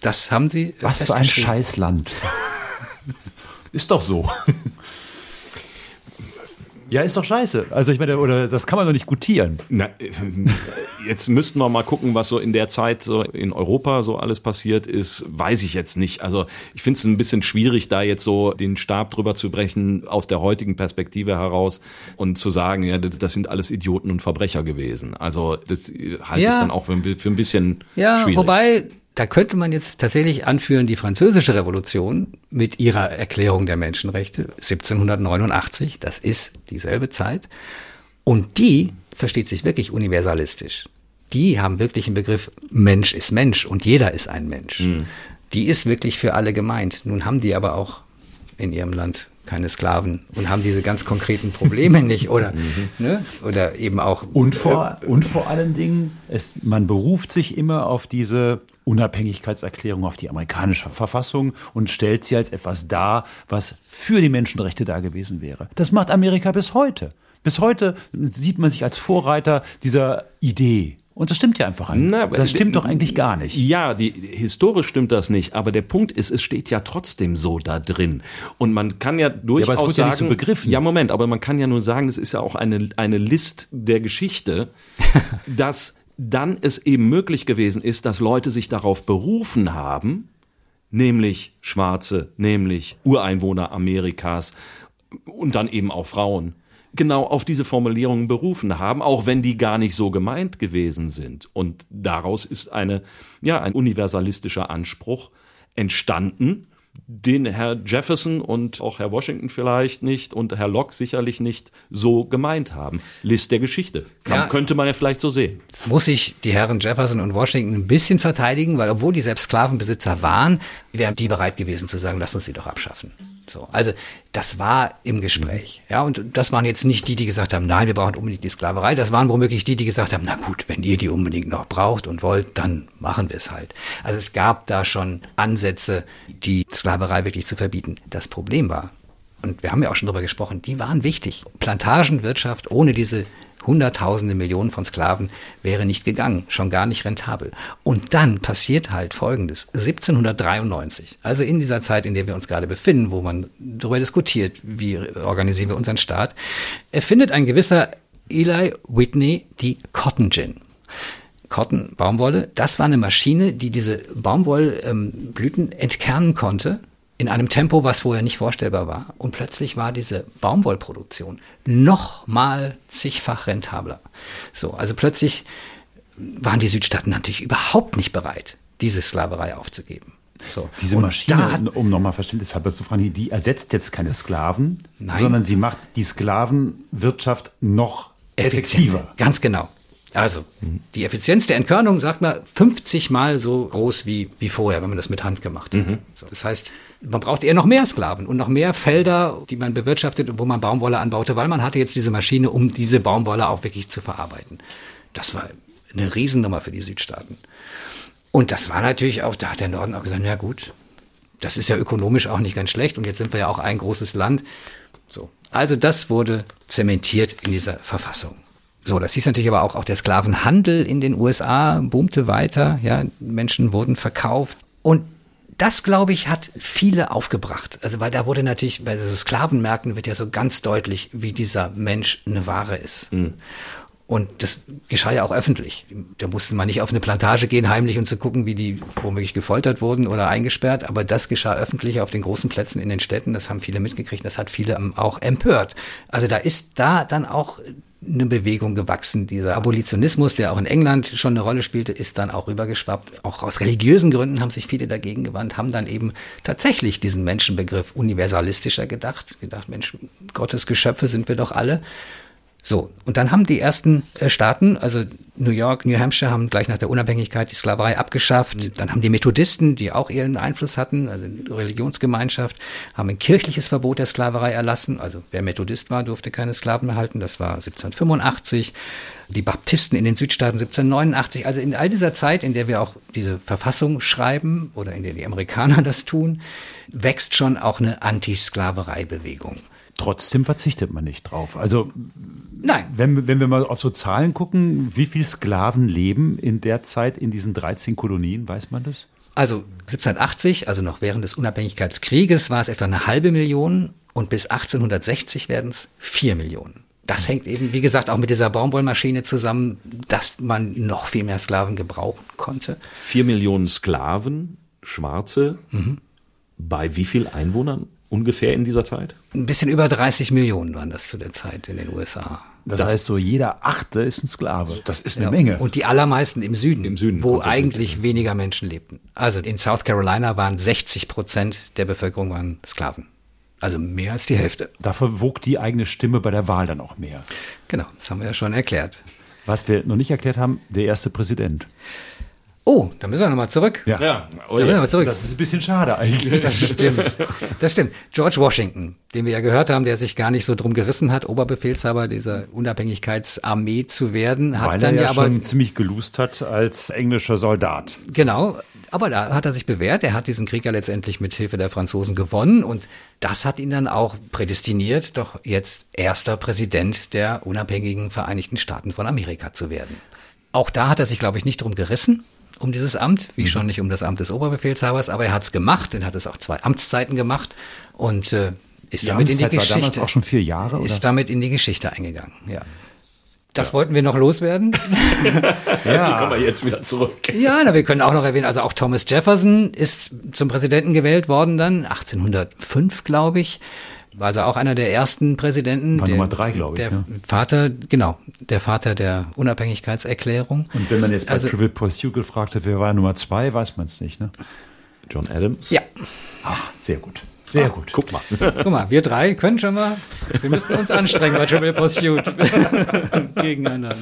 Das haben sie. Was für ein Scheißland. Ist doch so. Ja, ist doch scheiße. Also ich meine, oder das kann man doch nicht gutieren. Na, jetzt müssten wir mal gucken, was so in der Zeit so in Europa so alles passiert ist. Weiß ich jetzt nicht. Also ich finde es ein bisschen schwierig, da jetzt so den Stab drüber zu brechen aus der heutigen Perspektive heraus und zu sagen, ja, das, das sind alles Idioten und Verbrecher gewesen. Also das halte ja. ich dann auch für ein, für ein bisschen ja, schwierig. Wobei da könnte man jetzt tatsächlich anführen, die französische Revolution mit ihrer Erklärung der Menschenrechte 1789, das ist dieselbe Zeit. Und die versteht sich wirklich universalistisch. Die haben wirklich einen Begriff, Mensch ist Mensch und jeder ist ein Mensch. Mhm. Die ist wirklich für alle gemeint. Nun haben die aber auch in ihrem Land keine Sklaven und haben diese ganz konkreten Probleme nicht oder mhm. ne? oder eben auch und vor äh, und vor allen Dingen es man beruft sich immer auf diese Unabhängigkeitserklärung auf die amerikanische Verfassung und stellt sie als etwas dar, was für die Menschenrechte da gewesen wäre. Das macht Amerika bis heute. Bis heute sieht man sich als Vorreiter dieser Idee. Und das stimmt ja einfach nicht. Na, das stimmt doch eigentlich gar nicht. Ja, die, historisch stimmt das nicht, aber der Punkt ist, es steht ja trotzdem so da drin. Und man kann ja durchaus ja, aber es wird sagen, ja, nicht so begriffen. ja, Moment, aber man kann ja nur sagen, es ist ja auch eine, eine List der Geschichte, dass dann es eben möglich gewesen ist, dass Leute sich darauf berufen haben, nämlich Schwarze, nämlich Ureinwohner Amerikas und dann eben auch Frauen, genau auf diese Formulierungen berufen haben, auch wenn die gar nicht so gemeint gewesen sind. Und daraus ist eine, ja, ein universalistischer Anspruch entstanden, den Herr Jefferson und auch Herr Washington vielleicht nicht und Herr Locke sicherlich nicht so gemeint haben. List der Geschichte. Kann, Ja. Könnte man ja vielleicht so sehen. muss ich die Herren Jefferson und Washington ein bisschen verteidigen, weil obwohl die selbst Sklavenbesitzer waren, wären die bereit gewesen zu sagen, lass uns die doch abschaffen. So, also das war im Gespräch. Ja, und das waren jetzt nicht die, die gesagt haben, nein, wir brauchen unbedingt die Sklaverei. Das waren womöglich die, die gesagt haben, na gut, wenn ihr die unbedingt noch braucht und wollt, dann machen wir es halt. Also es gab da schon Ansätze, die Sklaverei wirklich zu verbieten. Das Problem war, und wir haben ja auch schon drüber gesprochen, die waren wichtig. Plantagenwirtschaft ohne diese Hunderttausende, Millionen von Sklaven wäre nicht gegangen, schon gar nicht rentabel. Und dann passiert halt Folgendes. 1793, also in dieser Zeit, in der wir uns gerade befinden, wo man darüber diskutiert, wie organisieren wir unseren Staat, erfindet ein gewisser Eli Whitney die Cotton Gin. Cotton, Baumwolle, das war eine Maschine, die diese Baumwollblüten entkernen konnte in einem Tempo, was vorher nicht vorstellbar war. Und plötzlich war diese Baumwollproduktion noch mal zigfach rentabler. So, also plötzlich waren die Südstaaten natürlich überhaupt nicht bereit, diese Sklaverei aufzugeben. So. Diese Und Maschine, hat, um nochmal Verständnis halber zu fragen, die ersetzt jetzt keine Sklaven, Nein. sondern sie macht die Sklavenwirtschaft noch effektiver. Ganz genau. Also, die Effizienz der Entkörnung, sagt man, 50 Mal so groß wie, wie vorher, wenn man das mit Hand gemacht hat. So, das heißt, man braucht eher noch mehr Sklaven und noch mehr Felder, die man bewirtschaftet und wo man Baumwolle anbaute, weil man hatte jetzt diese Maschine, um diese Baumwolle auch wirklich zu verarbeiten. Das war eine Riesennummer für die Südstaaten. Und das war natürlich auch, da hat der Norden auch gesagt, ja gut, das ist ja ökonomisch auch nicht ganz schlecht und jetzt sind wir ja auch ein großes Land. So. Also das wurde zementiert in dieser Verfassung. So, das hieß natürlich aber auch, auch der Sklavenhandel in den USA boomte weiter, ja, Menschen wurden verkauft und das, glaube ich, hat viele aufgebracht. Also, weil da wurde natürlich, bei so Sklavenmärkten wird ja so ganz deutlich, wie dieser Mensch eine Ware ist. Und das geschah ja auch öffentlich. Da musste man nicht auf eine Plantage gehen, heimlich und zu gucken, wie die womöglich gefoltert wurden oder eingesperrt. Aber das geschah öffentlich auf den großen Plätzen in den Städten. Das haben viele mitgekriegt. Das hat viele ähm, auch empört. Also da ist da dann auch eine Bewegung gewachsen. Dieser Abolitionismus, der auch in England schon eine Rolle spielte, ist dann auch rübergeschwappt. Auch aus religiösen Gründen haben sich viele dagegen gewandt, haben dann eben tatsächlich diesen Menschenbegriff universalistischer gedacht. Gedacht, Mensch, Gottes Geschöpfe sind wir doch alle. So, und dann haben die ersten äh, Staaten, also New York, New Hampshire, haben gleich nach der Unabhängigkeit die Sklaverei abgeschafft. Dann haben die Methodisten, die auch ihren Einfluss hatten, also die Religionsgemeinschaft, haben ein kirchliches Verbot der Sklaverei erlassen. Also wer Methodist war, durfte keine Sklaven mehr halten. Das war 1785. Die Baptisten in den Südstaaten 1789. Also in all dieser Zeit, in der wir auch diese Verfassung schreiben oder in der die Amerikaner das tun, wächst schon auch eine Anti-Sklaverei-Bewegung. Trotzdem verzichtet man nicht drauf. Also Nein, wenn, wenn wir mal auf so Zahlen gucken, wie viele Sklaven leben in der Zeit in diesen 13 Kolonien, weiß man das? Also 1780, also noch während des Unabhängigkeitskrieges, war es etwa eine halbe Million und bis 1860 werden es vier Millionen. Das hängt eben, wie gesagt, auch mit dieser Baumwollmaschine zusammen, dass man noch viel mehr Sklaven gebrauchen konnte. Vier Millionen Sklaven, Schwarze, bei wie viel Einwohnern ungefähr in dieser Zeit? Ein bisschen über 30 Millionen waren das zu der Zeit in den USA. Das, heißt so, jeder Achte ist ein Sklave. Das ist eine Ja, Menge. Und die allermeisten im Süden, Im Süden wo eigentlich weniger Menschen lebten. Also in South Carolina waren 60 Prozent der Bevölkerung waren Sklaven. Also mehr als die Hälfte. Dafür wog die eigene Stimme bei der Wahl dann auch mehr. Genau, das haben wir ja schon erklärt. Was wir noch nicht erklärt haben, der erste Präsident. Oh, da müssen wir nochmal zurück. Ja. Ja, oh Da müssen wir ja. mal zurück. Das ist ein bisschen schade eigentlich. Das stimmt. Das stimmt. George Washington, den wir ja gehört haben, der sich gar nicht so drum gerissen hat, Oberbefehlshaber dieser Unabhängigkeitsarmee zu werden, hat Weil dann er ja, ja aber schon ziemlich gelust hat als englischer Soldat. Genau, aber da hat er sich bewährt. Er hat diesen Krieg ja letztendlich mit Hilfe der Franzosen gewonnen und das hat ihn dann auch prädestiniert, doch jetzt erster Präsident der unabhängigen Vereinigten Staaten von Amerika zu werden. Auch da hat er sich, glaube ich, nicht drum gerissen um dieses Amt, wie schon nicht um das Amt des Oberbefehlshabers, aber er hat es gemacht, er hat es auch zwei Amtszeiten gemacht und äh, ist Die damit in die Amtszeit war damals Geschichte auch schon vier Jahre, oder? ist damit in die Geschichte eingegangen. Ja. Das wollten wir noch loswerden. Wie kommen wir jetzt wieder zurück? Ja, na, wir können auch noch erwähnen, also auch Thomas Jefferson ist zum Präsidenten gewählt worden dann, 1805, glaube ich. War also auch einer der ersten Präsidenten. War der, Nummer drei, glaube ich. Der ja. Vater, genau, der Vater der Unabhängigkeitserklärung. Und wenn man jetzt bei Also- Trivial Pursuit gefragt hat, wer war Nummer zwei, weiß man es nicht, ne? John Adams. Ja, Ah, sehr gut. Sehr gut. Guck mal. guck mal, wir drei können schon mal, wir müssen uns anstrengen bei Trivial Pursuit. Gegeneinander.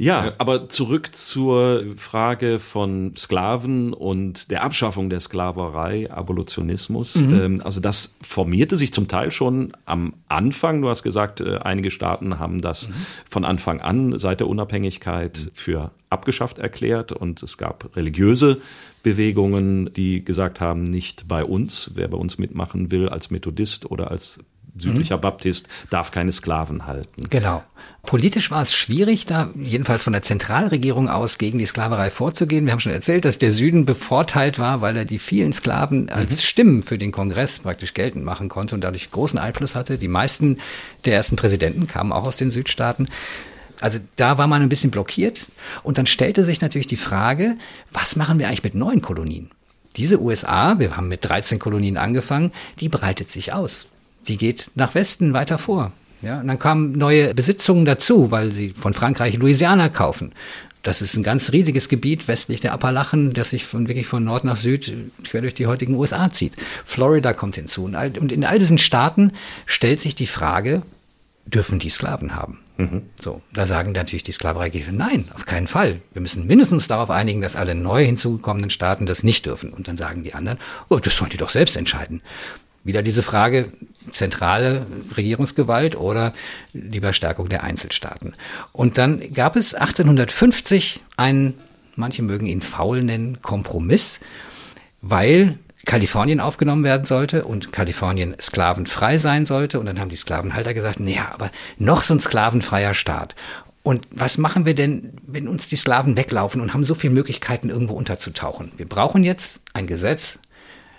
Ja, aber zurück zur Frage von Sklaven und der Abschaffung der Sklaverei, Abolitionismus. Ähm, also das formierte sich zum Teil schon am Anfang. Du hast gesagt, äh, einige Staaten haben das von Anfang an seit der Unabhängigkeit für abgeschafft erklärt und es gab religiöse Bewegungen, die gesagt haben, nicht bei uns. Wer bei uns mitmachen will als Methodist oder als südlicher Baptist, darf keine Sklaven halten. Genau. Politisch war es schwierig, da jedenfalls von der Zentralregierung aus gegen die Sklaverei vorzugehen. Wir haben schon erzählt, dass der Süden bevorteilt war, weil er die vielen Sklaven als Stimmen für den Kongress praktisch geltend machen konnte und dadurch großen Einfluss hatte. Die meisten der ersten Präsidenten kamen auch aus den Südstaaten. Also da war man ein bisschen blockiert und dann stellte sich natürlich die Frage, was machen wir eigentlich mit neuen Kolonien? Diese USA, wir haben mit 13 Kolonien angefangen, die breitet sich aus. Die geht nach Westen weiter vor. Ja, und dann kamen neue Besitzungen dazu, weil sie von Frankreich Louisiana kaufen. Das ist ein ganz riesiges Gebiet westlich der Appalachen, das sich von wirklich von Nord nach Süd quer durch die heutigen USA zieht. Florida kommt hinzu. Und in all diesen Staaten stellt sich die Frage, dürfen die Sklaven haben? So, da sagen natürlich die Sklavereigegner, nein, auf keinen Fall. Wir müssen mindestens darauf einigen, dass alle neu hinzugekommenen Staaten das nicht dürfen. Und dann sagen die anderen, oh, das sollen die doch selbst entscheiden. Wieder diese Frage, zentrale Regierungsgewalt oder lieber Stärkung der Einzelstaaten. Und dann gab es 1850 einen, manche mögen ihn faul nennen, Kompromiss, weil Kalifornien aufgenommen werden sollte und Kalifornien sklavenfrei sein sollte. Und dann haben die Sklavenhalter gesagt, naja, aber noch so ein sklavenfreier Staat. Und was machen wir denn, wenn uns die Sklaven weglaufen und haben so viele Möglichkeiten, irgendwo unterzutauchen? Wir brauchen jetzt ein Gesetz,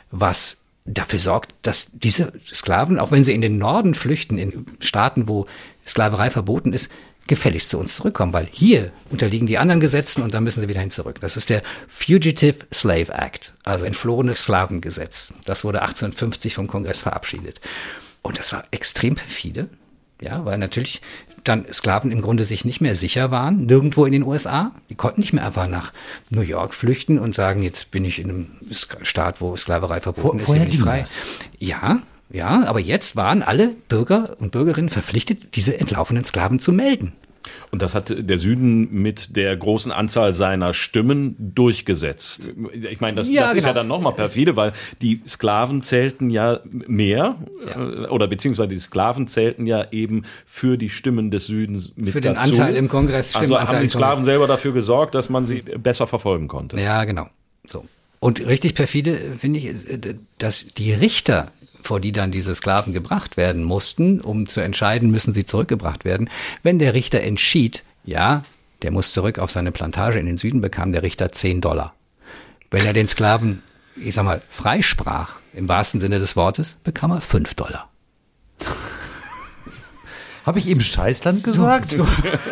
was dafür sorgt, dass diese Sklaven, auch wenn sie in den Norden flüchten, in Staaten, wo Sklaverei verboten ist, gefälligst zu uns zurückkommen, weil hier unterliegen die anderen Gesetzen und da müssen sie wieder hin zurück. Das ist der Fugitive Slave Act, also entflohenes Sklavengesetz. Das wurde 1850 vom Kongress verabschiedet. Und das war extrem perfide, ja, weil natürlich dann Sklaven im Grunde sich nicht mehr sicher waren, nirgendwo in den USA. Die konnten nicht mehr einfach nach New York flüchten und sagen, jetzt bin ich in einem Staat, wo Sklaverei verboten Vor- ist, hier bin ich frei. das. Ja, ja, aber jetzt waren alle Bürger und Bürgerinnen verpflichtet, diese entlaufenen Sklaven zu melden. Und das hat der Süden mit der großen Anzahl seiner Stimmen durchgesetzt. Ich meine, das, Ja, das ist ja genau. dann nochmal perfide, weil die Sklaven zählten ja mehr, Ja. äh, oder beziehungsweise die Sklaven zählten ja eben für die Stimmen des Südens mit Für den dazu. Anteil im Kongress, Also haben die Sklaven selber dafür gesorgt, dass man sie besser verfolgen konnte. Ja, genau. So. Und richtig perfide finde ich, äh, dass die Richter, vor die dann diese Sklaven gebracht werden mussten, um zu entscheiden, müssen sie zurückgebracht werden. Wenn der Richter entschied, ja, der muss zurück auf seine Plantage in den Süden, bekam der Richter 10 Dollar. Wenn er den Sklaven, ich sag mal, freisprach, im wahrsten Sinne des Wortes, bekam er 5 Dollar. Habe ich eben Scheißland gesagt? So,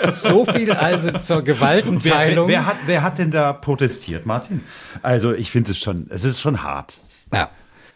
so viel also zur Wer, wer, Gewaltenteilung. wer, hat, wer hat denn da protestiert, Martin? Also ich finde es schon, es ist schon hart. ja.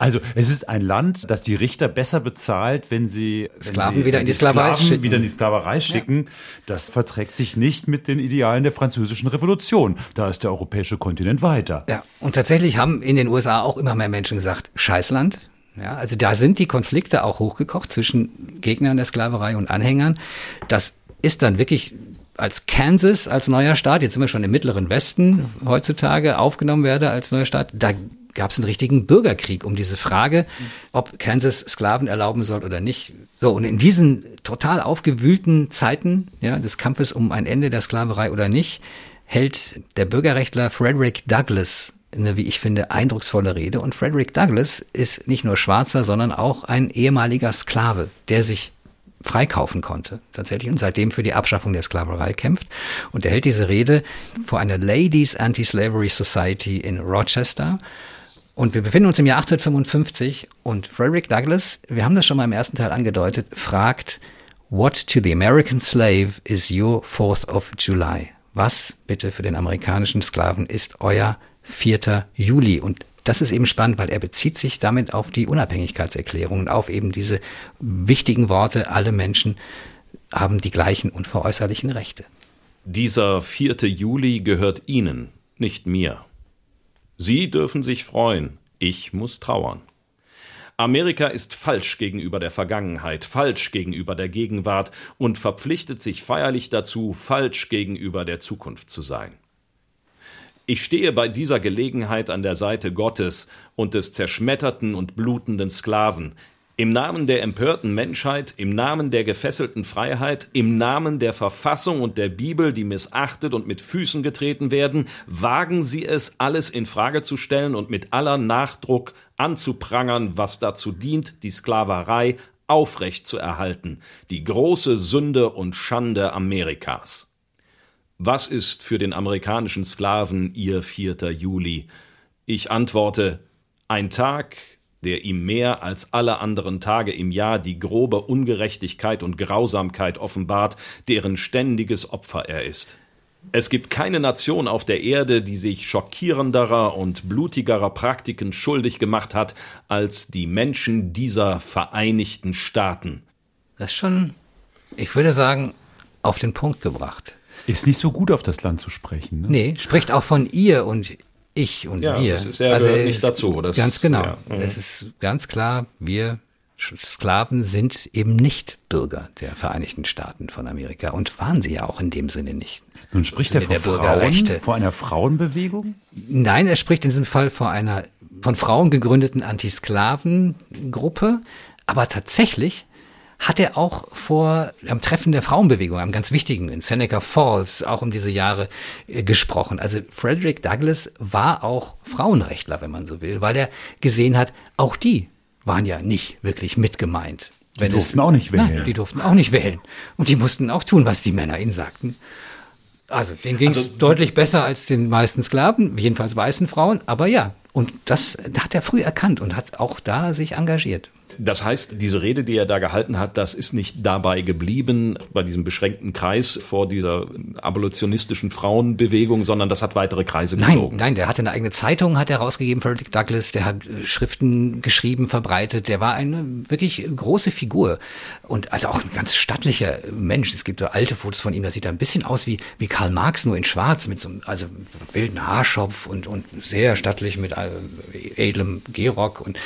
Also es ist ein Land, das die Richter besser bezahlt, wenn sie wenn Sklaven sie, wieder in die Sklaverei Sklaven schicken. wieder in die Sklaverei schicken. Das verträgt sich nicht mit den Idealen der französischen Revolution. Da ist der europäische Kontinent weiter. Ja, und tatsächlich haben in den USA auch immer mehr Menschen gesagt, Scheißland. Ja, also da sind die Konflikte auch hochgekocht zwischen Gegnern der Sklaverei und Anhängern. Das ist dann wirklich als Kansas als neuer Staat, jetzt sind wir schon im mittleren Westen heutzutage, aufgenommen werde als neuer Staat, da gab es einen richtigen Bürgerkrieg um diese Frage, ob Kansas Sklaven erlauben soll oder nicht. So, und in diesen total aufgewühlten Zeiten ja, des Kampfes um ein Ende der Sklaverei oder nicht, hält der Bürgerrechtler Frederick Douglass eine, wie ich finde, eindrucksvolle Rede. Und Frederick Douglass ist nicht nur Schwarzer, sondern auch ein ehemaliger Sklave, der sich freikaufen konnte, tatsächlich, und seitdem für die Abschaffung der Sklaverei kämpft. Und er hält diese Rede vor einer Ladies Anti-Slavery Society in Rochester. Und wir befinden uns im Jahr 1855 und Frederick Douglass, wir haben das schon mal im ersten Teil angedeutet, fragt, What to the American slave is your 4th of July? Was bitte für den amerikanischen Sklaven ist euer 4. Juli? Und das ist eben spannend, weil er bezieht sich damit auf die Unabhängigkeitserklärung und auf eben diese wichtigen Worte, alle Menschen haben die gleichen unveräußerlichen Rechte. Dieser 4. Juli gehört Ihnen, nicht mir. Sie dürfen sich freuen, ich muss trauern. Amerika ist falsch gegenüber der Vergangenheit, falsch gegenüber der Gegenwart und verpflichtet sich feierlich dazu, falsch gegenüber der Zukunft zu sein. Ich stehe bei dieser Gelegenheit an der Seite Gottes und des zerschmetterten und blutenden Sklaven, im Namen der empörten Menschheit, im Namen der gefesselten Freiheit, im Namen der Verfassung und der Bibel, die missachtet und mit Füßen getreten werden, wagen Sie es, alles in Frage zu stellen und mit aller Nachdruck anzuprangern, was dazu dient, die Sklaverei aufrecht zu erhalten, die große Sünde und Schande Amerikas. Was ist für den amerikanischen Sklaven Ihr 4. Juli? Ich antworte, ein Tag, der ihm mehr als alle anderen Tage im Jahr die grobe Ungerechtigkeit und Grausamkeit offenbart, deren ständiges Opfer er ist. Es gibt keine Nation auf der Erde, die sich schockierenderer und blutigerer Praktiken schuldig gemacht hat als die Menschen dieser Vereinigten Staaten. Das ist schon, ich würde sagen, auf den Punkt gebracht. Ist nicht so gut auf das Land zu sprechen. Ne? Nee, spricht auch von ihr und ich und ja, wir. Das ist ja also nicht dazu. Das, ganz genau. Ja, mhm. es ist ganz klar, wir Sklaven sind eben nicht Bürger der Vereinigten Staaten von Amerika und waren sie ja auch in dem Sinne nicht. Nun spricht er vor, Frauen, vor einer Frauenbewegung? Nein, er spricht in diesem Fall vor einer von Frauen gegründeten Antisklavengruppe, aber tatsächlich hat er auch vor am Treffen der Frauenbewegung, am ganz wichtigen in Seneca Falls, auch um diese Jahre äh, gesprochen. Also Frederick Douglass war auch Frauenrechtler, wenn man so will, weil er gesehen hat, auch die waren ja nicht wirklich mitgemeint. Die durften es, auch nicht wählen. Nein, die durften auch nicht wählen. Und die mussten auch tun, was die Männer ihnen sagten. Also, denen ging es also, deutlich besser als den meisten Sklaven, jedenfalls weißen Frauen, aber ja. Und das hat er früh erkannt und hat auch da sich engagiert. Das heißt, diese Rede, die er da gehalten hat, das ist nicht dabei geblieben bei diesem beschränkten Kreis vor dieser abolitionistischen Frauenbewegung, sondern das hat weitere Kreise gezogen. Nein, nein, der hatte eine eigene Zeitung, hat er rausgegeben, Frederick Douglass, der hat äh, Schriften geschrieben, verbreitet, der war eine wirklich große Figur und also auch ein ganz stattlicher Mensch. Es gibt so alte Fotos von ihm, da sieht er ein bisschen aus wie, wie Karl Marx, nur in schwarz, mit so einem also wilden Haarschopf und, und sehr stattlich mit äh, edlem Gehrock und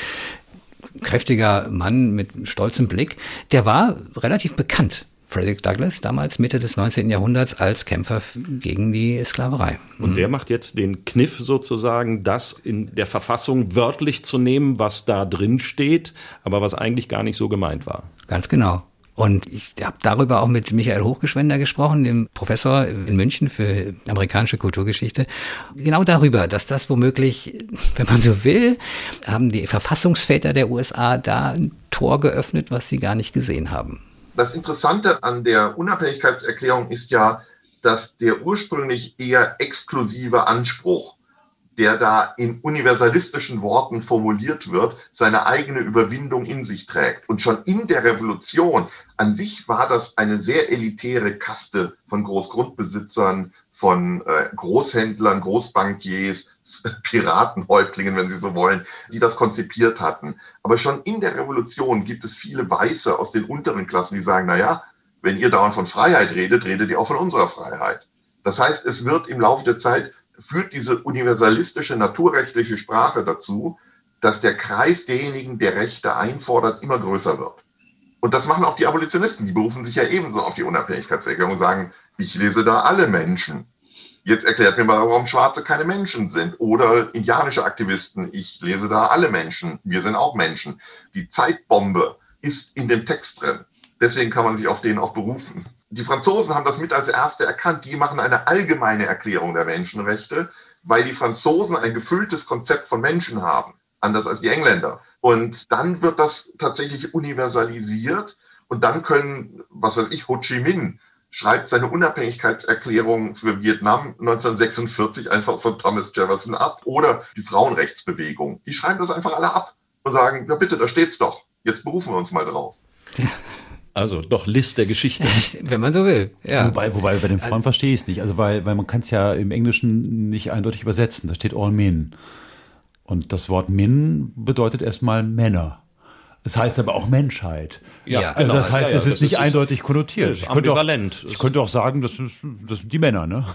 kräftiger Mann mit stolzem Blick, der war relativ bekannt. Frederick Douglass, damals Mitte des 19. Jahrhunderts, als Kämpfer gegen die Sklaverei. Und der macht jetzt den Kniff sozusagen, das in der Verfassung wörtlich zu nehmen, was da drin steht, aber was eigentlich gar nicht so gemeint war. Ganz genau. Und ich habe darüber auch mit Michael Hochgeschwender gesprochen, dem Professor in München für amerikanische Kulturgeschichte. Genau darüber, dass das womöglich, wenn man so will, haben die Verfassungsväter der USA da ein Tor geöffnet, was sie gar nicht gesehen haben. Das Interessante an der Unabhängigkeitserklärung ist ja, dass der ursprünglich eher exklusive Anspruch der da in universalistischen Worten formuliert wird, seine eigene Überwindung in sich trägt. Und schon in der Revolution an sich war das eine sehr elitäre Kaste von Großgrundbesitzern, von äh, Großhändlern, Großbankiers, Piratenhäuptlingen, wenn Sie so wollen, die das konzipiert hatten. Aber schon in der Revolution gibt es viele Weiße aus den unteren Klassen, die sagen, na ja, wenn ihr dauernd von Freiheit redet, redet ihr auch von unserer Freiheit. Das heißt, es wird im Laufe der Zeit führt diese universalistische naturrechtliche Sprache dazu, dass der Kreis derjenigen, der Rechte einfordert, immer größer wird. Und das machen auch die Abolitionisten. Die berufen sich ja ebenso auf die Unabhängigkeitserklärung und sagen, ich lese da alle Menschen. Jetzt erklärt mir mal, warum Schwarze keine Menschen sind. Oder indianische Aktivisten, ich lese da alle Menschen. Wir sind auch Menschen. Die Zeitbombe ist in dem Text drin. Deswegen kann man sich auf den auch berufen die Franzosen haben das mit als Erste erkannt. Die machen eine allgemeine Erklärung der Menschenrechte, weil die Franzosen ein gefülltes Konzept von Menschen haben, anders als die Engländer. Und dann wird das tatsächlich universalisiert und dann können, was weiß ich, Ho Chi Minh schreibt seine Unabhängigkeitserklärung für Vietnam 1946 einfach von Thomas Jefferson ab oder die Frauenrechtsbewegung. Die schreiben das einfach alle ab und sagen, ja bitte, da steht's doch. Jetzt berufen wir uns mal drauf. Also doch List der Geschichte. Wenn man so will, ja. Wobei, wobei bei den Frauen also, verstehe ich es nicht. Also weil, weil man kann es ja im Englischen nicht eindeutig übersetzen. Da steht all men. Und das Wort Min bedeutet erstmal Männer. Es das heißt aber auch Menschheit. Ja, also das genau. heißt, Ja, ja, es ist das nicht ist- eindeutig konnotiert. ist Ich könnte auch- ambivalent. Ich könnte auch sagen, das, ist, das sind die Männer, ne?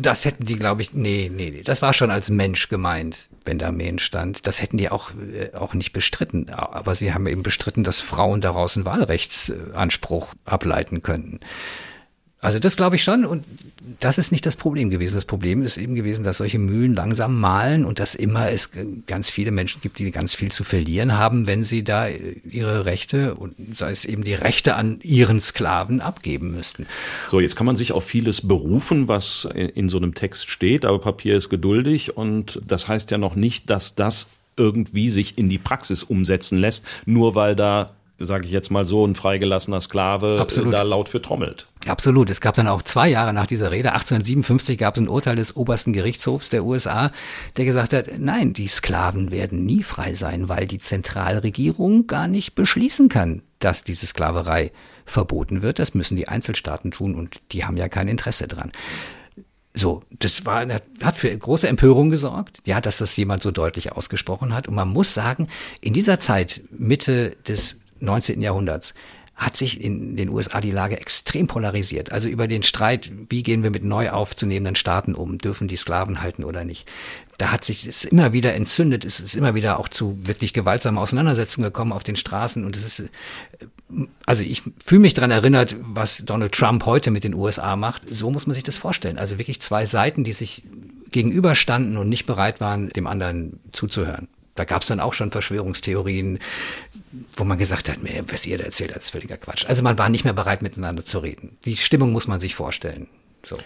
Das hätten die, glaube ich, nee, nee, nee, das war schon als Mensch gemeint, wenn da Men stand. Das hätten die auch, äh, auch nicht bestritten. Aber sie haben eben bestritten, dass Frauen daraus einen Wahlrechtsanspruch ableiten könnten. Also das glaube ich schon und das ist nicht das Problem gewesen. Das Problem ist eben gewesen, dass solche Mühlen langsam mahlen und dass immer es ganz viele Menschen gibt, die ganz viel zu verlieren haben, wenn sie da ihre Rechte und sei es eben die Rechte an ihren Sklaven abgeben müssten. So, jetzt kann man sich auf vieles berufen, was in so einem Text steht, aber Papier ist geduldig und das heißt ja noch nicht, dass das irgendwie sich in die Praxis umsetzen lässt, nur weil da, sage ich jetzt mal so, ein freigelassener Sklave äh, Absolut. da laut für trommelt. Absolut. Es gab dann auch zwei Jahre nach dieser Rede, 1857 gab es ein Urteil des obersten Gerichtshofs der USA, der gesagt hat, nein, die Sklaven werden nie frei sein, weil die Zentralregierung gar nicht beschließen kann, dass diese Sklaverei verboten wird. Das müssen die Einzelstaaten tun und die haben ja kein Interesse dran. So, das war, hat für große Empörung gesorgt, ja, dass das jemand so deutlich ausgesprochen hat. Und man muss sagen, in dieser Zeit, Mitte des 19. Jahrhunderts, hat sich in den USA die Lage extrem polarisiert. Also über den Streit, wie gehen wir mit neu aufzunehmenden Staaten um, dürfen die Sklaven halten oder nicht. Da hat sich es immer wieder entzündet, es ist immer wieder auch zu wirklich gewaltsamen Auseinandersetzungen gekommen auf den Straßen und es ist, also ich fühle mich daran erinnert, was Donald Trump heute mit den USA macht. So muss man sich das vorstellen. Also wirklich zwei Seiten, die sich gegenüberstanden und nicht bereit waren, dem anderen zuzuhören. Da gab es dann auch schon Verschwörungstheorien, wo man gesagt hat, "Nee, was ihr da erzählt habt, ist völliger Quatsch. Also man war nicht mehr bereit, miteinander zu reden. Die Stimmung muss man sich vorstellen. So.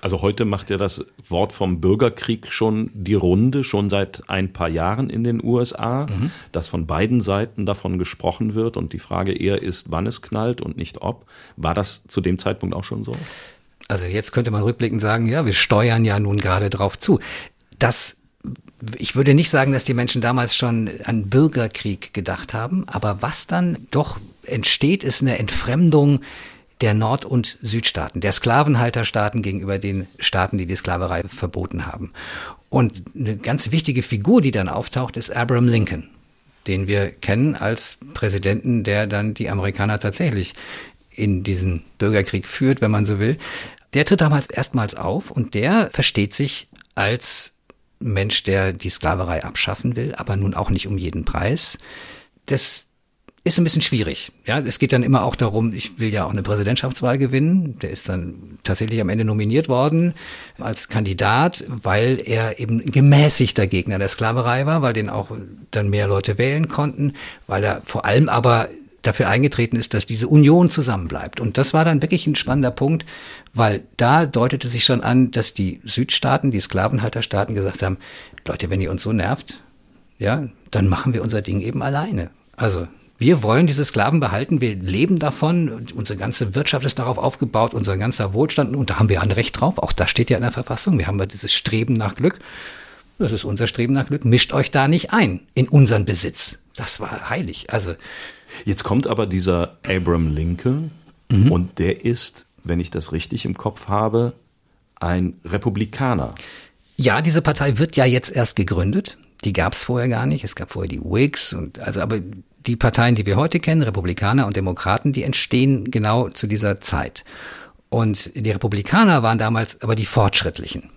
Also heute macht ja das Wort vom Bürgerkrieg schon die Runde, schon seit ein paar Jahren in den USA, dass von beiden Seiten davon gesprochen wird und die Frage eher ist, wann es knallt und nicht ob. War das zu dem Zeitpunkt auch schon so? Also jetzt könnte man rückblickend sagen, ja, wir steuern ja nun gerade drauf zu. Das ich würde nicht sagen, dass die Menschen damals schon an Bürgerkrieg gedacht haben, aber was dann doch entsteht, ist eine Entfremdung der Nord- und Südstaaten, der Sklavenhalterstaaten gegenüber den Staaten, die die Sklaverei verboten haben. Und eine ganz wichtige Figur, die dann auftaucht, ist Abraham Lincoln, den wir kennen als Präsidenten, der dann die Amerikaner tatsächlich in diesen Bürgerkrieg führt, wenn man so will. Der tritt damals erstmals auf und der versteht sich als Mensch, der die Sklaverei abschaffen will, aber nun auch nicht um jeden Preis. Das ist ein bisschen schwierig. Ja, es geht dann immer auch darum, ich will ja auch eine Präsidentschaftswahl gewinnen. Der ist dann tatsächlich am Ende nominiert worden als Kandidat, weil er eben gemäßigter Gegner der Sklaverei war, weil den auch dann mehr Leute wählen konnten, weil er vor allem aber dafür eingetreten ist, dass diese Union zusammenbleibt. Und das war dann wirklich ein spannender Punkt, weil da deutete sich schon an, dass die Südstaaten, die Sklavenhalterstaaten gesagt haben, Leute, wenn ihr uns so nervt, ja, dann machen wir unser Ding eben alleine. Also wir wollen diese Sklaven behalten, wir leben davon, unsere ganze Wirtschaft ist darauf aufgebaut, unser ganzer Wohlstand, und da haben wir ein Recht drauf, auch das steht ja in der Verfassung, wir haben ja dieses Streben nach Glück, das ist unser Streben nach Glück, mischt euch da nicht ein in unseren Besitz. Das war heilig. Also Jetzt kommt aber dieser Abraham Lincoln und der ist, wenn ich das richtig im Kopf habe, ein Republikaner. Ja, diese Partei wird ja jetzt erst gegründet. Die gab es vorher gar nicht. Es gab vorher die Whigs und also aber die Parteien, die wir heute kennen, Republikaner und Demokraten, die entstehen genau zu dieser Zeit. Und die Republikaner waren damals aber die Fortschrittlichen.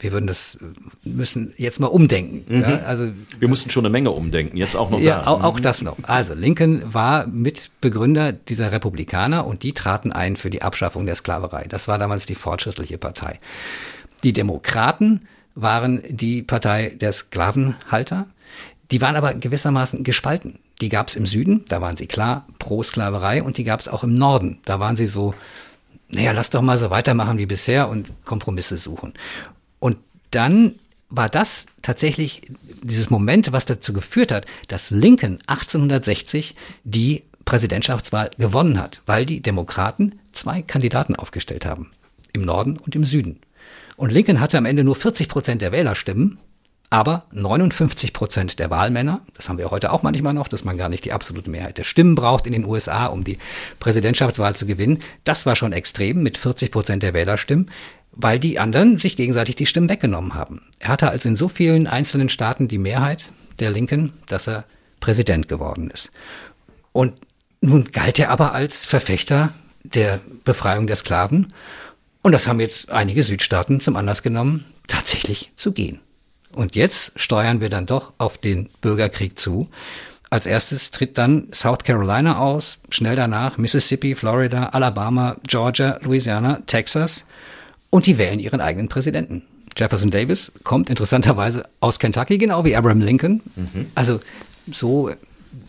Wir würden das müssen jetzt mal umdenken. Ja, also Wir mussten schon eine Menge umdenken, jetzt auch noch ja, da. auch, auch das noch. Also Lincoln war Mitbegründer dieser Republikaner und die traten ein für die Abschaffung der Sklaverei. Das war damals die fortschrittliche Partei. Die Demokraten waren die Partei der Sklavenhalter. Die waren aber gewissermaßen gespalten. Die gab es im Süden, da waren sie klar pro Sklaverei und die gab es auch im Norden. Da waren sie so, naja, lass doch mal so weitermachen wie bisher und Kompromisse suchen. Und dann war das tatsächlich dieses Moment, was dazu geführt hat, dass Lincoln 1860 die Präsidentschaftswahl gewonnen hat, weil die Demokraten zwei Kandidaten aufgestellt haben. Im Norden und im Süden. Und Lincoln hatte am Ende nur 40 Prozent der Wählerstimmen, aber 59 Prozent der Wahlmänner. Das haben wir heute auch manchmal noch, dass man gar nicht die absolute Mehrheit der Stimmen braucht in den USA, um die Präsidentschaftswahl zu gewinnen. Das war schon extrem mit 40 Prozent der Wählerstimmen. Weil die anderen sich gegenseitig die Stimmen weggenommen haben. Er hatte also in so vielen einzelnen Staaten die Mehrheit der Linken, dass er Präsident geworden ist. Und nun galt er aber als Verfechter der Befreiung der Sklaven. Und das haben jetzt einige Südstaaten zum Anlass genommen, tatsächlich zu gehen. Und jetzt steuern wir dann doch auf den Bürgerkrieg zu. Als erstes tritt dann South Carolina aus, schnell danach Mississippi, Florida, Alabama, Georgia, Louisiana, Texas und die wählen ihren eigenen Präsidenten. Jefferson Davis kommt interessanterweise aus Kentucky, genau wie Abraham Lincoln. Mhm. Also so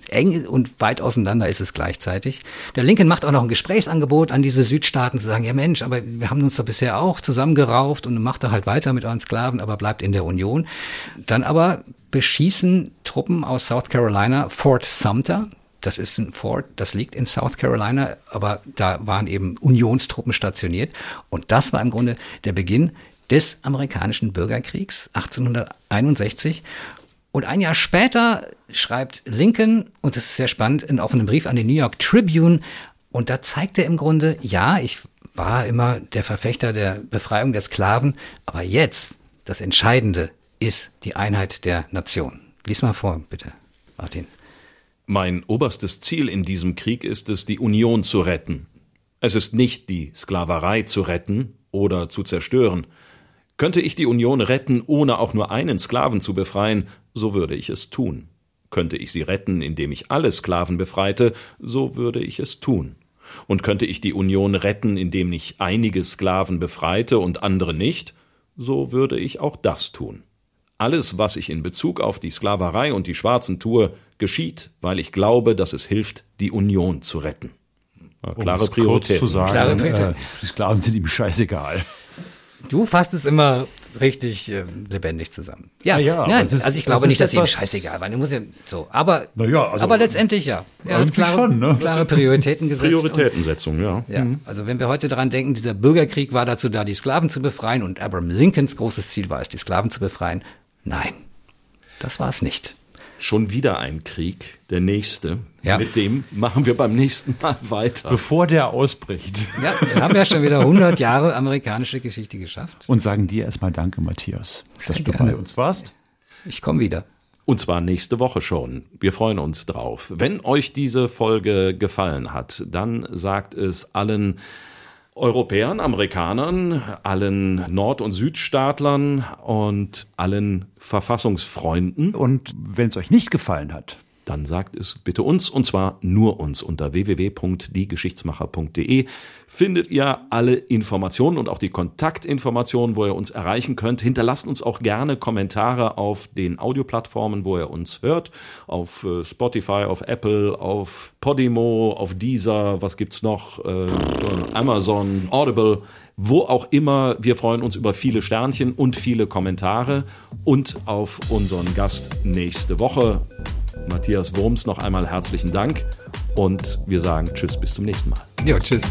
eng und weit auseinander ist es gleichzeitig. Der Lincoln macht auch noch ein Gesprächsangebot an diese Südstaaten zu sagen, ja Mensch, aber wir haben uns doch bisher auch zusammengerauft und macht da halt weiter mit euren Sklaven, aber bleibt in der Union. Dann aber beschießen Truppen aus South Carolina Fort Sumter. Das ist ein Fort, das liegt in South Carolina, aber da waren eben Unionstruppen stationiert. Und das war im Grunde der Beginn des amerikanischen Bürgerkriegs 1861. Und ein Jahr später schreibt Lincoln, und das ist sehr spannend, in offenem Brief an die New York Tribune, und da zeigt er im Grunde, ja, ich war immer der Verfechter der Befreiung der Sklaven, aber jetzt, das Entscheidende ist die Einheit der Nation. Lies mal vor, bitte, Martin. Mein oberstes Ziel in diesem Krieg ist es, die Union zu retten. Es ist nicht die Sklaverei zu retten oder zu zerstören. Könnte ich die Union retten, ohne auch nur einen Sklaven zu befreien, so würde ich es tun. Könnte ich sie retten, indem ich alle Sklaven befreite, so würde ich es tun. Und könnte ich die Union retten, indem ich einige Sklaven befreite und andere nicht, so würde ich auch das tun. Alles, was ich in Bezug auf die Sklaverei und die Schwarzen tue, geschieht, weil ich glaube, dass es hilft, die Union zu retten. Klare um Priorität. Zu sagen, Klare Priorität. Äh, die Sklaven sind ihm scheißegal. Du fasst es immer richtig äh, lebendig zusammen. Ja, ja, ja also, ist, also ich glaube nicht, dass ihm scheißegal war. Muss ja so, aber ja, also, aber letztendlich ja. Er hat klare, schon, ne? klare Prioritäten gesetzt. Prioritätensetzung, und, ja. ja. Mhm. Also wenn wir heute daran denken, dieser Bürgerkrieg war dazu da, die Sklaven zu befreien und Abraham Lincolns großes Ziel war es, die Sklaven zu befreien. Nein, das war es nicht. Schon wieder ein Krieg, der nächste. Ja. Mit dem machen wir beim nächsten Mal weiter. Bevor der ausbricht. Ja, wir haben ja schon wieder 100 Jahre amerikanische Geschichte geschafft. Und sagen dir erstmal Danke, Matthias, Sehr dass gerne. du bei uns warst. Ich komme wieder. Und zwar nächste Woche schon. Wir freuen uns drauf. Wenn euch diese Folge gefallen hat, dann sagt es allen Europäern, Amerikanern, allen Nord- und Südstaatlern und allen Verfassungsfreunden. Und wenn es euch nicht gefallen hat, dann sagt es bitte uns und zwar nur uns unter www.diegeschichtsmacher.de findet ihr alle Informationen und auch die Kontaktinformationen, wo ihr uns erreichen könnt. Hinterlasst uns auch gerne Kommentare auf den Audioplattformen, wo ihr uns hört, auf äh, Spotify, auf Apple, auf Podimo, auf Deezer, was gibt's noch, äh, Amazon, Audible, wo auch immer. Wir freuen uns über viele Sternchen und viele Kommentare und auf unseren Gast nächste Woche. Matthias Wurms noch einmal herzlichen Dank und wir sagen Tschüss, bis zum nächsten Mal. Ja, tschüss.